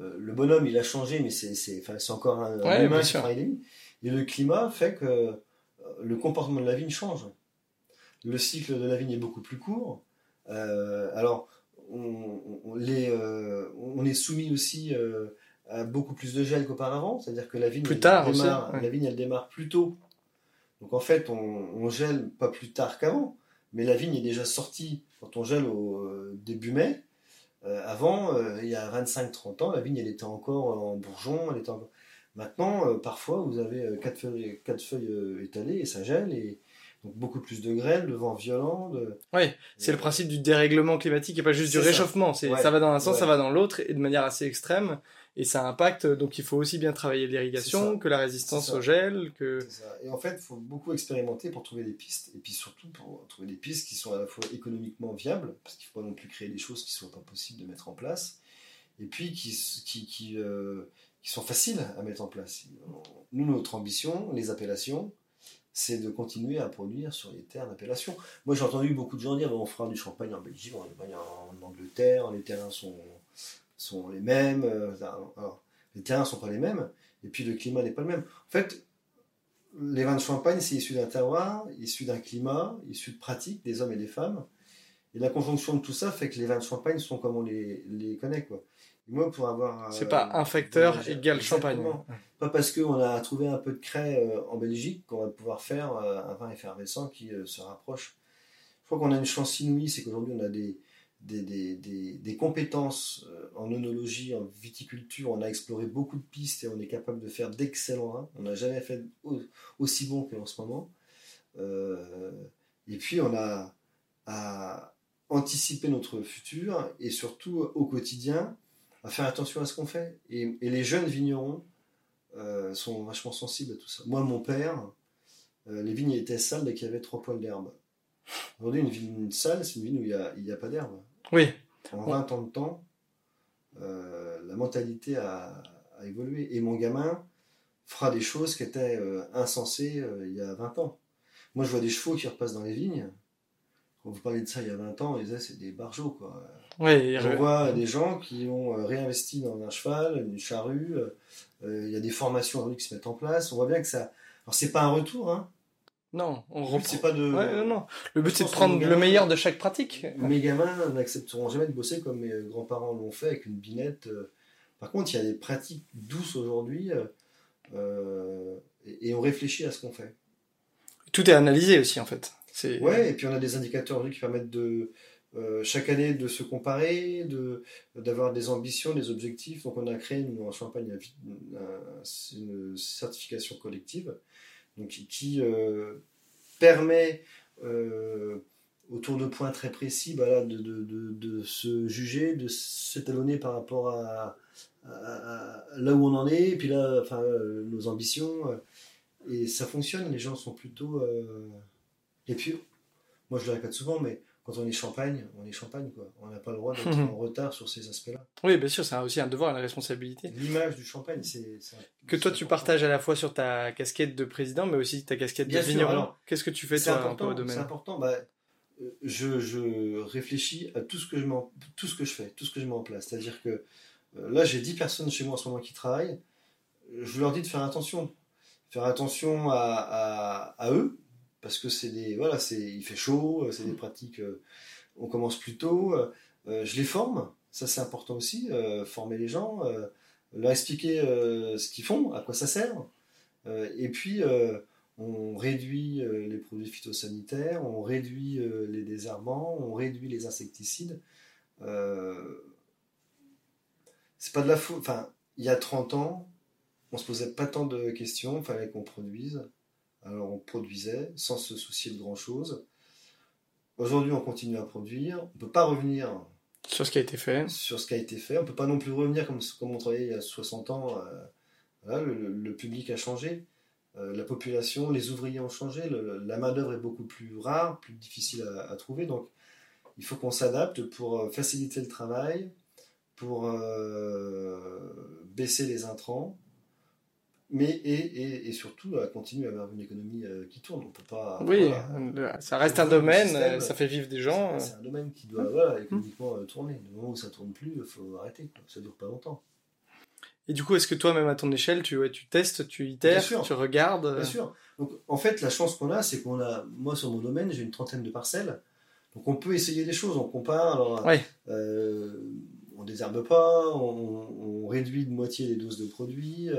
Euh, le bonhomme, il a changé, mais c'est encore un, humain qui Et le climat fait que euh, le comportement de la vigne change. Le cycle de la vigne est beaucoup plus court. Euh, alors, on, les, euh, on, est soumis aussi euh, à beaucoup plus de gel qu'auparavant, c'est-à-dire que la vigne, plus elle tard démarre, la vigne, elle démarre plus tôt. Donc en fait, on, gèle pas plus tard qu'avant, mais la vigne est déjà sortie quand on gèle au début mai. avant, il y a 25-30 ans, la vigne, elle était encore en bourgeon. Elle était Maintenant, parfois, vous avez quatre feuilles, quatre feuilles étalées et ça gèle. Et, donc beaucoup plus de grêle, de vent violent. De... Oui, c'est le principe du dérèglement climatique et pas juste du réchauffement. Ça va dans un sens, ça va dans l'autre et de manière assez extrême. Et ça impacte, donc il faut aussi bien travailler l'irrigation que la résistance au gel. Que... Et en fait, il faut beaucoup expérimenter pour trouver des pistes. Et puis surtout pour trouver des pistes qui sont à la fois économiquement viables, parce qu'il ne faut pas non plus créer des choses qui ne sont pas possibles de mettre en place, et puis qui, qui, qui, euh, qui sont faciles à mettre en place. Nous, notre ambition, les appellations, c'est de continuer à produire sur les terres d'appellation. Moi, j'ai entendu beaucoup de gens dire on fera du champagne en Belgique, en en Angleterre, les terrains sont, sont les mêmes. Euh, les terrains ne sont pas les mêmes, et puis le climat n'est pas le même. En fait, les vins de champagne, c'est issu d'un terroir, issu d'un climat, issu de pratiques des hommes et des femmes. Et la conjonction de tout ça fait que les vins de champagne sont comme on les, les connaît. Quoi. Moi, pour avoir. C'est pas un facteur égal champagne. Pas parce qu'on a trouvé un peu de craie euh, en Belgique qu'on va pouvoir faire euh, un vin effervescent qui euh, se rapproche. Je crois qu'on a une chance inouïe, c'est qu'aujourd'hui on a des, des, des, des, compétences en œnologie, en viticulture. On a exploré beaucoup de pistes et on est capable de faire d'excellents vins. On n'a jamais fait aussi bon qu'en ce moment. et puis on a à anticiper notre futur et surtout au quotidien à faire attention à ce qu'on fait. Et, et les jeunes vignerons euh, sont vachement sensibles à tout ça. Moi, mon père, euh, les vignes étaient sales dès qu'il y avait trois poils d'herbe. Aujourd'hui, une vigne sale, c'est une vigne où il n'y a, pas d'herbe. Oui. En 20 ans de temps, euh, la mentalité a, évolué. Et mon gamin fera des choses qui étaient insensées il y a 20 ans. Moi, je vois des chevaux qui repassent dans les vignes. Quand vous parlez de ça il y a 20 ans, ils disaient c'est des barjots. Quoi. On voit des gens qui ont réinvesti dans un cheval, une charrue, euh, il y a des formations qui se mettent en place. On voit bien que ça. Alors, c'est pas un retour, hein. Non, on reprend. pas de. non, non. Le but, c'est de prendre le meilleur de chaque pratique. Mes gamins n'accepteront jamais de bosser comme mes grands-parents l'ont fait avec une binette. Euh. Par contre, il y a des pratiques douces aujourd'hui euh, et, on réfléchit à ce qu'on fait. Tout est analysé aussi, en fait. Ouais, et puis on a des indicateurs qui permettent de, euh, chaque année de se comparer, de, d'avoir des ambitions, des objectifs. Donc on a créé nous, en Champagne une certification collective donc, qui euh, permet euh, autour de points très précis bah de, de, de, se juger, de s'étalonner par rapport à, là où on en est, et puis là, enfin, nos ambitions. et ça fonctionne, les gens sont plutôt... et puis, moi je le répète souvent, mais quand on est champagne, on est champagne, quoi. On n'a pas le droit d'être en retard sur ces aspects-là. Oui, bien sûr, c'est aussi un devoir, la responsabilité. L'image du champagne, c'est. Que toi, tu partages à la fois sur ta casquette de président, mais aussi ta casquette de vigneron. Qu'est-ce que tu fais, toi, important, domaine C'est important. Bah, euh, je, je, réfléchis à tout ce, que je tout ce que je fais, tout ce que je mets en place. C'est-à-dire que euh, là, j'ai 10 personnes chez moi en ce moment qui travaillent. Je leur dis de faire attention. Faire attention à, à eux, parce que c'est des voilà c'est il fait chaud euh, c'est des pratiques euh, on commence plus tôt euh, je les forme ça c'est important aussi former les gens leur expliquer ce qu'ils font à quoi ça sert et puis on réduit les produits phytosanitaires on réduit les désherbants on réduit les insecticides c'est pas de la faute. Enfin, il y a 30 ans, on se posait pas tant de questions, il fallait qu'on produise. Alors on produisait sans se soucier de grand chose. Aujourd'hui, on continue à produire. On peut pas revenir sur ce qui a été fait. Sur ce qui a été fait. On peut pas non plus revenir comme, comme on travaillait il y a 60 ans. Euh, le, public a changé. Euh, la population, les ouvriers ont changé. la main-d'œuvre est beaucoup plus rare, plus difficile à, à trouver. Donc, il faut qu'on s'adapte pour euh, faciliter le travail, pour baisser les intrants mais et, et, surtout à continuer à avoir une économie euh, qui tourne. On peut pas. Oui, ça reste un domaine, ça fait vivre des gens. C'est un domaine qui doit voilà, économiquement euh, tourner. Du moment où ça tourne plus, il faut arrêter. Ça dure pas longtemps. Et du coup, est-ce que toi, même à ton échelle, tu, ouais, tu testes, tu itères, tu regardes euh? Bien sûr. Donc, en fait, la chance qu'on a, c'est qu'on a, moi, sur mon domaine, j'ai une trentaine de parcelles. Donc, on peut essayer des choses, on compare. Alors, ouais. euh, on désherbe pas, on, réduit de moitié les doses de produits.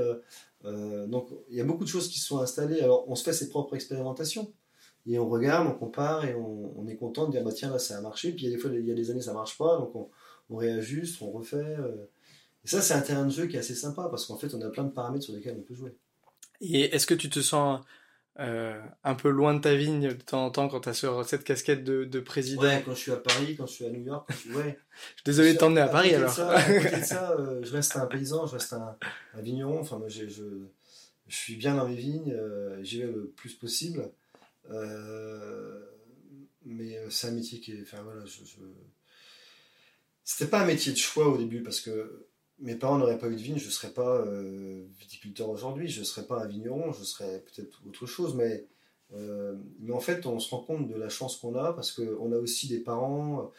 Euh, donc il y a beaucoup de choses qui se sont installées. Alors on se fait ses propres expérimentations et on regarde, on compare et on, est content de dire bah tiens là ça a marché. Puis il y a des fois il y a des années ça marche pas, donc on, on réajuste, on refait. Euh. Et ça c'est un terrain de jeu qui est assez sympa parce qu'en fait on a plein de paramètres sur lesquels on peut jouer. Et est-ce que tu te sens euh, un peu loin de ta vigne de temps en temps quand tu as sur cette casquette de, de, président Ouais, quand je suis à Paris, quand je suis à New York. Je, ouais. je suis désolé de t'emmener à, Paris alors. Ça, à côté de ça, euh, je reste un paysan, je reste un, un vigneron. Enfin, moi, je, je, suis bien dans mes vignes, euh, j'y vais le plus possible. Mais c'est un métier qui est. Enfin, voilà, je... C'était pas un métier de choix au début parce que mes parents n'auraient pas eu de vigne, je ne serais pas euh, viticulteur aujourd'hui, je ne serais pas un vigneron, je serais peut-être autre chose, mais, euh, mais en fait, on se rend compte de la chance qu'on a parce qu'on a aussi des parents.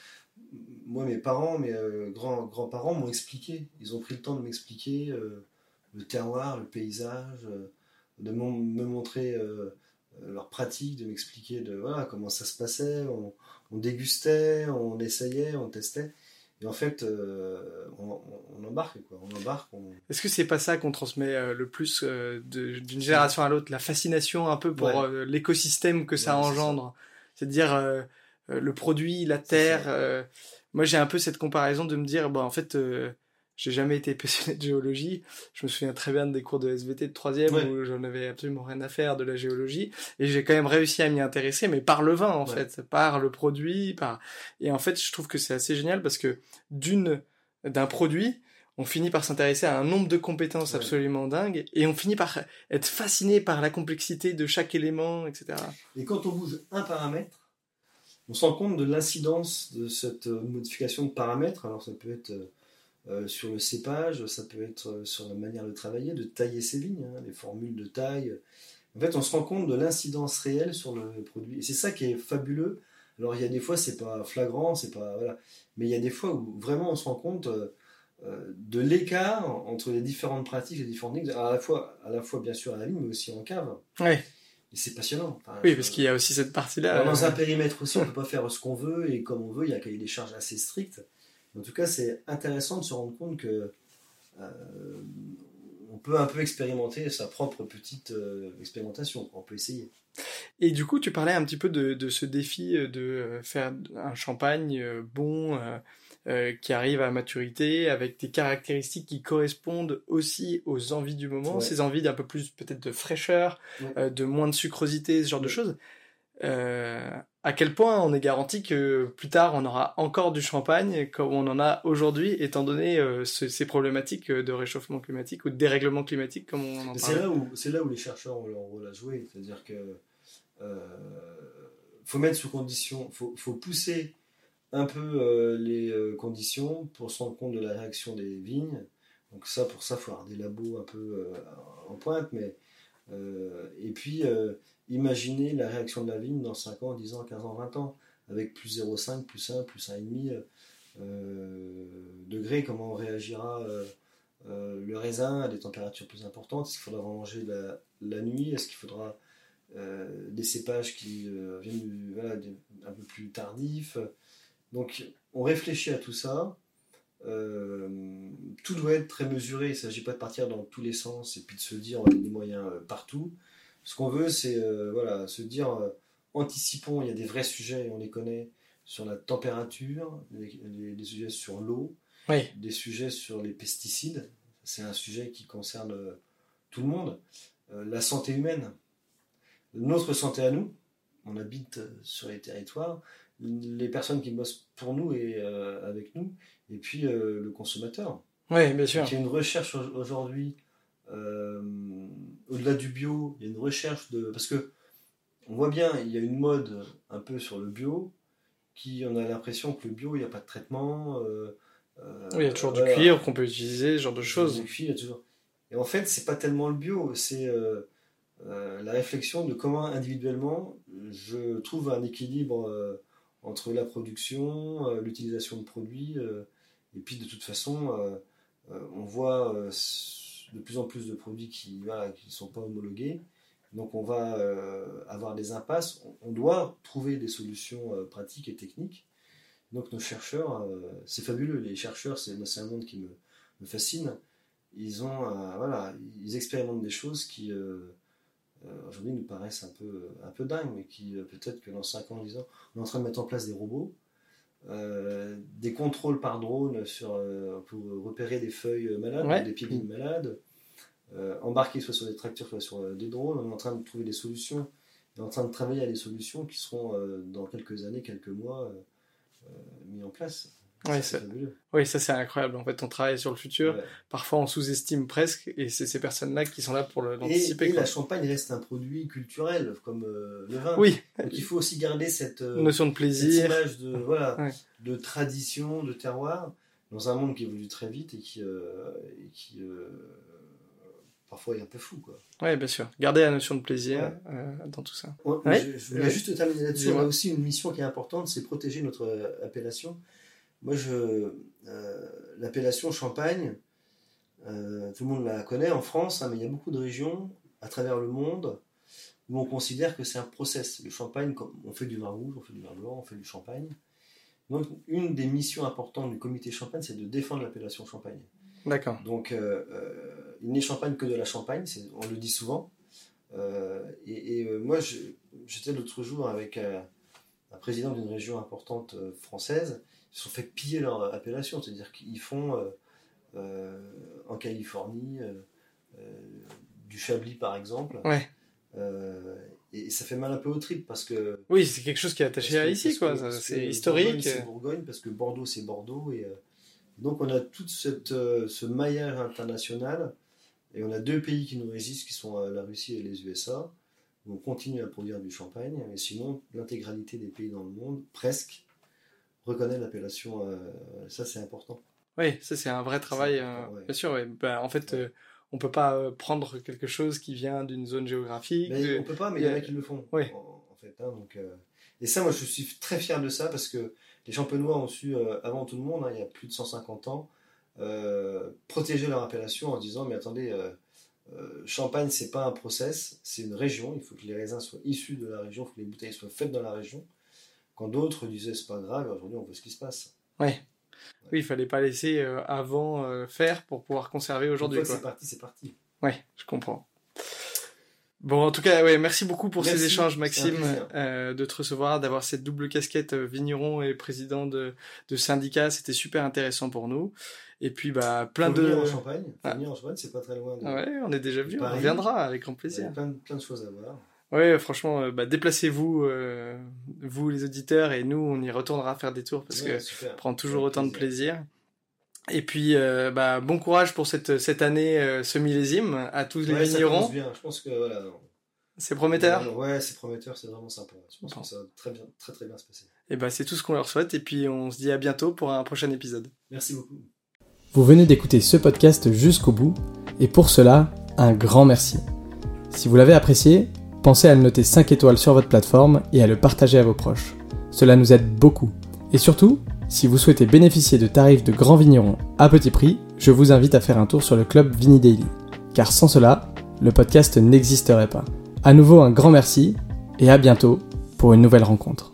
Moi, mes parents, mes euh, grands, grands-parents m'ont expliqué, ils ont pris le temps de m'expliquer le terroir, le paysage, de me montrer leur pratique, de m'expliquer de, comment ça se passait. On dégustait, on essayait, on testait. Et en fait, euh, on, embarque, quoi. On embarque. Est-ce que c'est pas ça qu'on transmet euh, le plus euh, d'une génération à l'autre, la fascination un peu pour l'écosystème que ça engendre? C'est-à-dire le produit, la terre. moi, j'ai un peu cette comparaison de me dire, bah, en fait, j'ai jamais été passionné de géologie. Je me souviens très bien des cours de SVT de troisième où j'en avais absolument rien à faire de la géologie. Et j'ai quand même réussi à m'y intéresser, mais par le vin, en fait, par le produit, par, et en fait, je trouve que c'est assez génial parce que d'une, d'un produit, on finit par s'intéresser à un nombre de compétences absolument dingues et on finit par être fasciné par la complexité de chaque élément, etc. Et quand on bouge un paramètre, on se rend compte de l'incidence de cette modification de paramètres. Alors ça peut être euh, sur le cépage, ça peut être euh, sur la manière de travailler, de tailler ses vignes, hein, les formules de taille. En fait, on se rend compte de l'incidence réelle sur le produit. Et c'est ça qui est fabuleux. Alors, il y a des fois, c'est pas flagrant, c'est pas. Voilà. Mais il y a des fois où vraiment on se rend compte euh, de l'écart entre les différentes pratiques, les différentes techniques, à la fois, à la fois bien sûr à la vigne, mais aussi en cave. Ouais. Et c'est passionnant. oui, parce qu'il y a aussi cette partie-là. Dans un périmètre aussi, on ne peut pas faire ce qu'on veut et comme on veut. Il y a un cahier des charges assez strict. En tout cas, c'est intéressant de se rendre compte que euh, on peut un peu expérimenter sa propre petite euh, expérimentation. On peut essayer. Et du coup, tu parlais un petit peu de, ce défi euh, de faire un champagne bon, qui arrive à maturité, avec des caractéristiques qui correspondent aussi aux envies du moment, ces envies d'un peu plus peut-être de fraîcheur, de moins de sucrosité, ce genre de choses. Euh, à quel point on est garanti que plus tard on aura encore du champagne comme on en a aujourd'hui, étant donné euh, ces problématiques de réchauffement climatique ou de dérèglement climatique comme on en parle. C'est là où là où les chercheurs ont leur rôle à jouer, c'est-à-dire que euh, faut mettre sous condition, faut, faut pousser un peu euh, les conditions pour se rendre compte de la réaction des vignes. Donc ça, pour ça, il faut avoir des labos un peu en pointe, mais et puis Imaginez la réaction de la vigne dans 5 ans, 10 ans, 15 ans, 20 ans, avec plus 0,5, plus 1, plus 1,5 euh, degrés, comment réagira euh, euh, le raisin à des températures plus importantes Est-ce qu'il faudra manger la, nuit Est-ce qu'il faudra euh, des cépages qui viennent un peu plus tardifs Donc on réfléchit à tout ça. tout doit être très mesuré, il ne s'agit pas de partir dans tous les sens et puis de se dire on a des moyens partout. Ce qu'on veut, c'est euh, voilà, se dire euh, anticipons, il y a des vrais sujets, on les connaît, sur la température, des, sujets sur l'eau, des sujets sur les pesticides. C'est un sujet qui concerne tout le monde. la santé humaine, notre santé à nous, on habite sur les territoires, les personnes qui bossent pour nous et euh, avec nous, et puis euh, le consommateur. Oui, bien sûr. Il y a une recherche aujourd'hui, euh, au-delà du bio, il y a une recherche de. Parce que on voit bien, il y a une mode un peu sur le bio, qui on a l'impression que le bio, il n'y a pas de traitement. oui, il y a toujours du cuir qu'on peut utiliser, ce genre de choses. Du cuir, toujours. Et en fait, c'est pas tellement le bio, c'est euh, la réflexion de comment individuellement je trouve un équilibre euh, entre la production, euh, l'utilisation de produits, et puis de toute façon, on voit de plus en plus de produits qui ne qui sont pas homologués. Donc on va avoir des impasses. On, doit trouver des solutions pratiques et techniques. Donc nos chercheurs, c'est fabuleux. Les chercheurs, c'est un monde qui me, fascine. Ils ont, voilà, ils expérimentent des choses qui euh, aujourd'hui nous paraissent un peu, un peu dingues, mais qui euh, peut-être que dans 5 ans, 10 ans, on est en train de mettre en place des robots, euh, des contrôles par drone sur, pour repérer des feuilles malades, des pieds malades, embarquer soit sur des tracteurs, soit sur des drones. On est en train de trouver des solutions, on est en train de travailler à des solutions qui seront dans quelques années, quelques mois mis en place. Oui, ça, oui, ça c'est incroyable. En fait, on travaille sur le futur. Parfois, on sous-estime presque, et c'est ces personnes-là qui sont là pour l'anticiper. Et, et la champagne reste un produit culturel, comme euh, le vin. Oui. Donc, il faut aussi garder cette euh, notion de plaisir, cette image de voilà, de tradition, de terroir, dans un monde qui évolue très vite et qui, euh, et qui parfois est un peu fou, quoi. Oui, bien sûr. Garder la notion de plaisir dans tout ça. je, je, voulais juste terminer là-dessus. On a aussi une mission qui est importante, c'est protéger notre appellation. Moi, je, euh, l'appellation Champagne, euh, tout le monde la connaît en France, hein, mais il y a beaucoup de régions à travers le monde où on considère que c'est un process. Le champagne, on fait du vin rouge, on fait du vin blanc, on fait du champagne. Donc, une des missions importantes du comité champagne, c'est de défendre l'appellation champagne. D'accord. Donc, euh, il n'est champagne que de la champagne, on le dit souvent. et, moi, j'étais l'autre jour avec un président d'une région importante française se sont fait piller leur appellation. C'est-à-dire qu'ils font euh, euh, en Californie euh, du Chablis, par exemple. Ouais. et ça fait mal un peu au trip parce que. Oui, c'est quelque chose qui est attaché à ici, quoi. C'est historique. C'est Bourgogne parce que Bordeaux, c'est Bordeaux. Et, donc, on a tout cette, ce maillage international. Et on a deux pays qui nous résistent, qui sont la Russie et les USA. On continue à produire du champagne, mais sinon, l'intégralité des pays dans le monde, presque, reconnaît l'appellation. Euh, ça, c'est important. Oui, ça, c'est un vrai travail. Euh, bien sûr, ouais. Bah, en fait, euh, on peut pas prendre quelque chose qui vient d'une zone géographique. Mais On peut pas, mais il y en a qui le font. Oui. En, fait, hein, donc, Et ça, moi, je suis très fier de ça parce que les champenois ont su, avant tout le monde, hein, il y a plus de 150 ans, protéger leur appellation en disant Mais attendez, Champagne, c'est pas un process, c'est une région. Il faut que les raisins soient issus de la région, il faut que les bouteilles soient faites dans la région. Quand d'autres disaient c'est pas grave, aujourd'hui on voit ce qui se passe. Ouais. Oui, il fallait pas laisser euh, avant euh, faire pour pouvoir conserver aujourd'hui. C'est parti, c'est parti. Ouais, je comprends. Bon, en tout cas, ouais, merci beaucoup pour ces échanges, Maxime, euh, de te recevoir, d'avoir cette double casquette vigneron et président de, de syndicat. C'était super intéressant pour nous. Et puis, bah, plein Faut de. Venir en Champagne. Ah. venir en Champagne, c'est pas très loin. De... Ouais, on est déjà venu. On reviendra avec grand plaisir. Il y a plein, plein de choses à voir. Ouais, franchement, euh, bah, déplacez-vous, euh, vous les auditeurs, et nous, on y retournera faire des tours parce que ça prend toujours autant de plaisir. Et puis, euh, bah, bon courage pour cette, cette année semi-lésime à tous les vignerons. bien. Je pense que voilà. C'est prometteur. Ouais, c'est prometteur, c'est vraiment sympa. Je pense que ça va très bien, très très bien se passer. Et bah, c'est tout ce qu'on leur souhaite. Et puis, on se dit à bientôt pour un prochain épisode. Merci beaucoup. Vous venez d'écouter ce podcast jusqu'au bout, et pour cela, un grand merci. Si vous l'avez apprécié, pensez à le noter 5 étoiles sur votre plateforme et à le partager à vos proches. Cela nous aide beaucoup. Et surtout, si vous souhaitez bénéficier de tarifs de grands vignerons à petit prix, je vous invite à faire un tour sur le club Vini Daily. Car sans cela, le podcast n'existerait pas. À nouveau un grand merci et à bientôt pour une nouvelle rencontre.